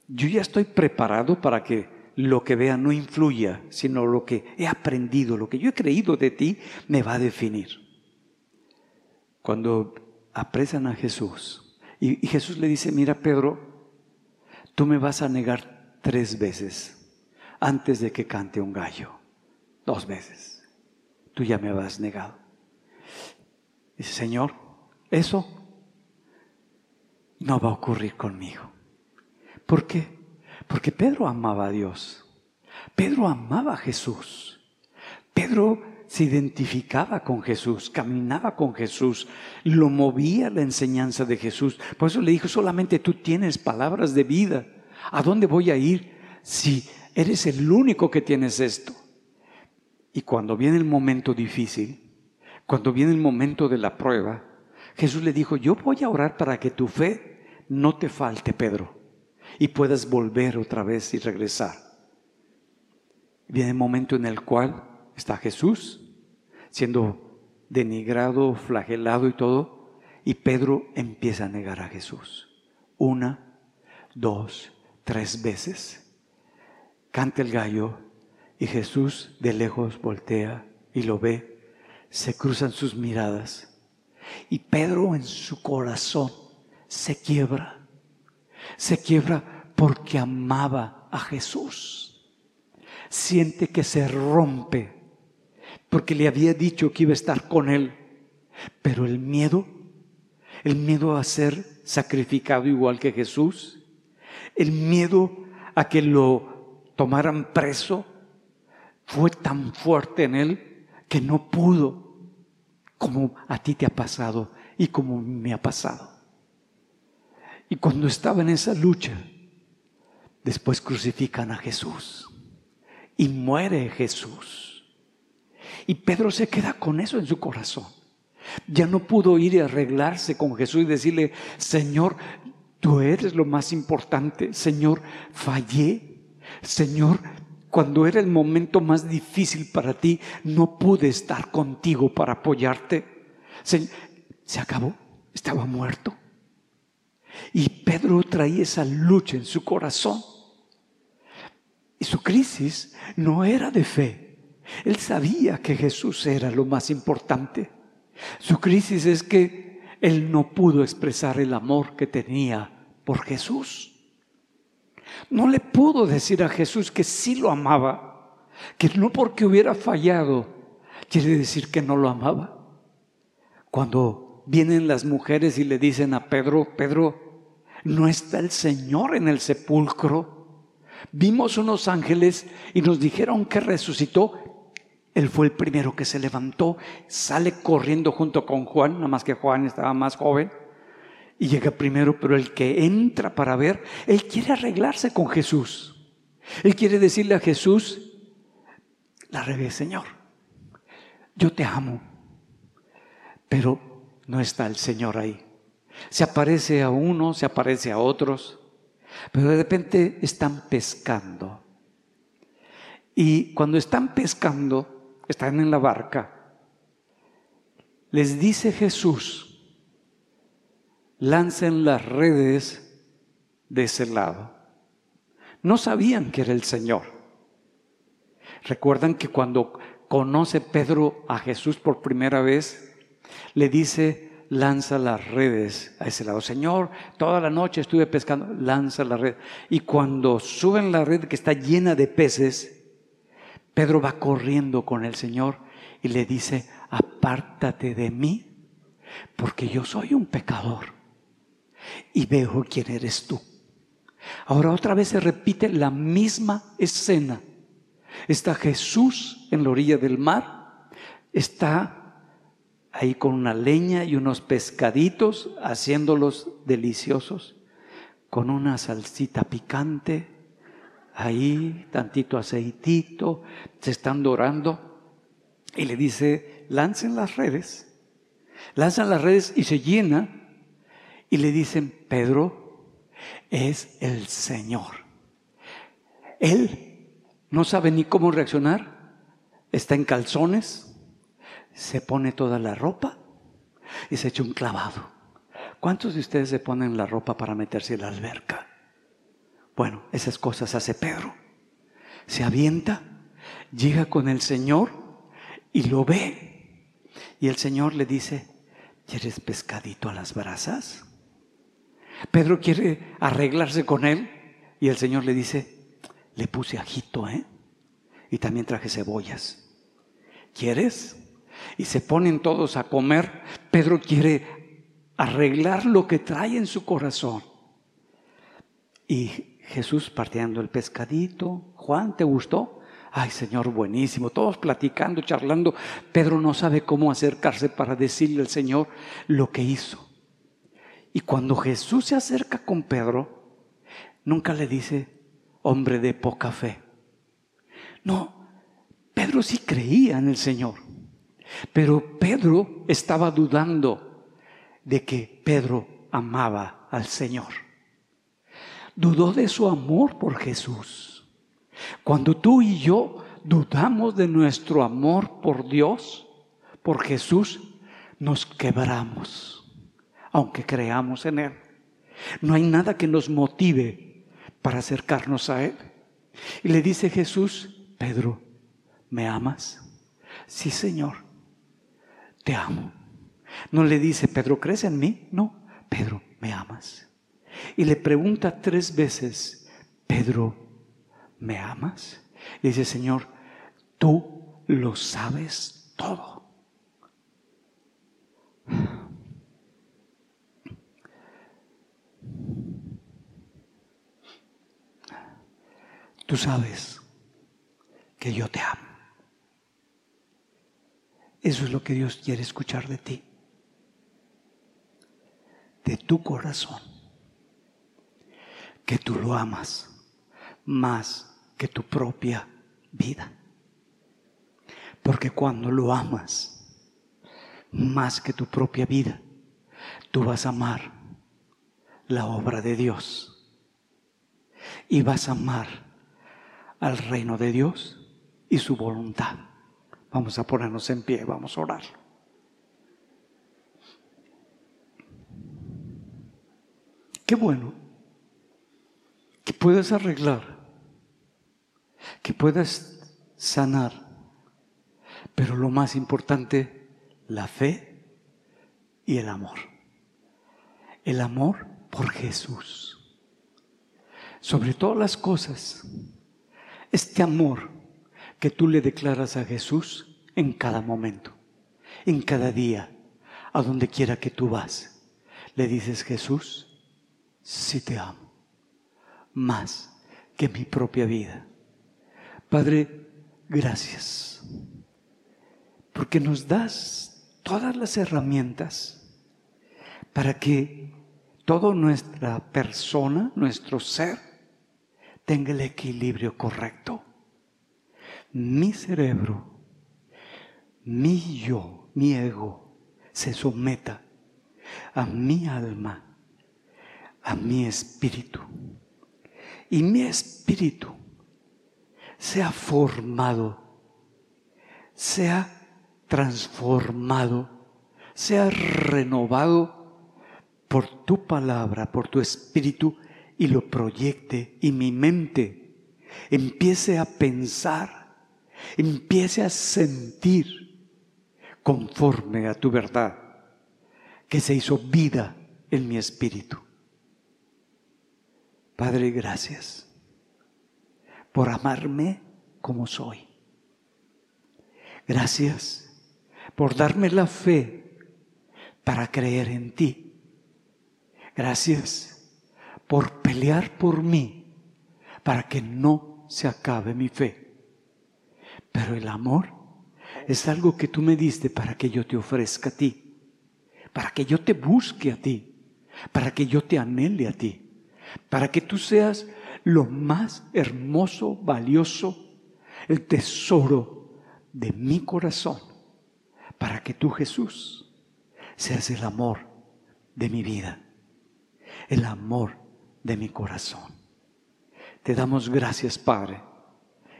yo ya estoy preparado para que lo que vea no influya, sino lo que he aprendido, lo que yo he creído de ti, me va a definir. Cuando apresan a Jesús, y, Jesús le dice, mira Pedro, tú me vas a negar tres veces antes de que cante un gallo, dos veces. Tú ya me has negado. Dice, Señor, eso no va a ocurrir conmigo. ¿Por qué? Porque Pedro amaba a Dios. Pedro amaba a Jesús. Pedro se identificaba con Jesús, caminaba con Jesús, lo movía la enseñanza de Jesús. Por eso le dijo, solamente tú tienes palabras de vida. ¿A dónde voy a ir si eres el único que tienes esto? Y cuando viene el momento difícil, cuando viene el momento de la prueba, Jesús le dijo, yo voy a orar para que tu fe no te falte, Pedro, y puedas volver otra vez y regresar. Viene el momento en el cual está Jesús siendo denigrado, flagelado y todo, y Pedro empieza a negar a Jesús. Una, dos, tres veces. Canta el gallo y Jesús de lejos voltea y lo ve se cruzan sus miradas y Pedro en su corazón se quiebra. Se quiebra porque amaba a Jesús. Siente que se rompe porque le había dicho que iba a estar con él. Pero el miedo, el miedo a ser sacrificado igual que Jesús, el miedo a que lo tomaran preso, fue tan fuerte en él que no pudo, como a ti te ha pasado y como me ha pasado. Y cuando estaba en esa lucha, después crucifican a Jesús y muere Jesús. Y Pedro se queda con eso en su corazón. Ya no pudo ir y arreglarse con Jesús y decirle, Señor, tú eres lo más importante. Señor, fallé. Señor, cuando era el momento más difícil para ti, no pude estar contigo para apoyarte. Se, se acabó, estaba muerto. Y Pedro traía esa lucha en su corazón. Y su crisis no era de fe. Él sabía que Jesús era lo más importante. Su crisis es que él no pudo expresar el amor que tenía por Jesús. No le pudo decir a Jesús que sí lo amaba, que no porque hubiera fallado quiere decir que no lo amaba. Cuando vienen las mujeres y le dicen a Pedro, Pedro, no está el Señor en el sepulcro. Vimos unos ángeles y nos dijeron que resucitó. Él fue el primero que se levantó, sale corriendo junto con Juan, nada más que Juan estaba más joven, y llega primero, pero el que entra para ver, él quiere arreglarse con Jesús. Él quiere decirle a Jesús, la regué, Señor, yo te amo, pero no está el Señor ahí. Se aparece a uno, se aparece a otros, pero de repente están pescando. Y cuando están pescando, están en la barca, les dice Jesús, lancen las redes de ese lado. No sabían que era el Señor. Recuerdan que cuando conoce Pedro a Jesús por primera vez, le dice, lanza las redes a ese lado. Señor, toda la noche estuve pescando, lanza la red. Y cuando suben la red que está llena de peces, Pedro va corriendo con el Señor y le dice, apártate de mí, porque yo soy un pecador y veo quién eres tú. Ahora otra vez se repite la misma escena. Está Jesús en la orilla del mar, está ahí con una leña y unos pescaditos haciéndolos deliciosos, con una salsita picante, ahí tantito aceitito, se están dorando y le dice, lancen las redes. Lanzan las redes y se llena y le dicen, Pedro es el Señor. Él no sabe ni cómo reaccionar, está en calzones, se pone toda la ropa y se echa un clavado. ¿Cuántos de ustedes se ponen la ropa para meterse en la alberca? Bueno, esas cosas hace Pedro. Se avienta, llega con el Señor y lo ve. Y el Señor le dice, ¿quieres pescadito a las brasas? Pedro quiere arreglarse con él y el Señor le dice, le puse ajito, ¿eh? Y también traje cebollas. ¿Quieres? Y se ponen todos a comer. Pedro quiere arreglar lo que trae en su corazón. Y Jesús partiendo el pescadito. Juan, ¿te gustó? Ay, Señor, buenísimo. Todos platicando, charlando. Pedro no sabe cómo acercarse para decirle al Señor lo que hizo. Y cuando Jesús se acerca con Pedro, nunca le dice, hombre de poca fe. No, Pedro sí creía en el Señor, pero Pedro estaba dudando de que Pedro amaba al Señor. Dudó de su amor por Jesús. Cuando tú y yo dudamos de nuestro amor por Dios, por Jesús, nos quebramos aunque creamos en Él. No hay nada que nos motive para acercarnos a Él. Y le dice Jesús, Pedro, ¿me amas? Sí, Señor, te amo. No le dice, Pedro, ¿crees en mí? No, Pedro, ¿me amas? Y le pregunta tres veces, Pedro, ¿me amas? Y dice, Señor, tú lo sabes todo. Tú sabes que yo te amo. Eso es lo que Dios quiere escuchar de ti, de tu corazón, que tú lo amas más que tu propia vida. Porque cuando lo amas más que tu propia vida, tú vas a amar la obra de Dios y vas a amar al reino de Dios y su voluntad. Vamos a ponernos en pie, vamos a orar. Qué bueno que puedes arreglar, que puedes sanar, pero lo más importante, la fe y el amor. El amor por Jesús. Sobre todas las cosas, este amor que tú le declaras a Jesús en cada momento, en cada día, a donde quiera que tú vas. Le dices, Jesús, sí te amo, más que mi propia vida. Padre, gracias, porque nos das todas las herramientas para que toda nuestra persona, nuestro ser, tenga el equilibrio correcto. Mi cerebro, mi yo, mi ego, se someta a mi alma, a mi espíritu. Y mi espíritu sea formado, sea transformado, sea renovado por tu palabra, por tu espíritu, y lo proyecte y mi mente empiece a pensar, empiece a sentir conforme a tu verdad, que se hizo vida en mi espíritu. Padre, gracias por amarme como soy. Gracias por darme la fe para creer en ti. Gracias por pelear por mí para que no se acabe mi fe. Pero el amor es algo que tú me diste para que yo te ofrezca a ti, para que yo te busque a ti, para que yo te anhele a ti para que tú seas lo más hermoso, valioso, el tesoro de mi corazón, para que tú Jesús seas el amor de mi vida, el amor de mi corazón. Te damos gracias, Padre,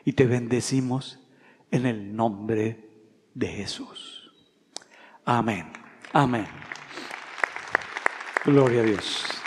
y te bendecimos en el nombre de Jesús. Amén. Amén. Gloria a Dios.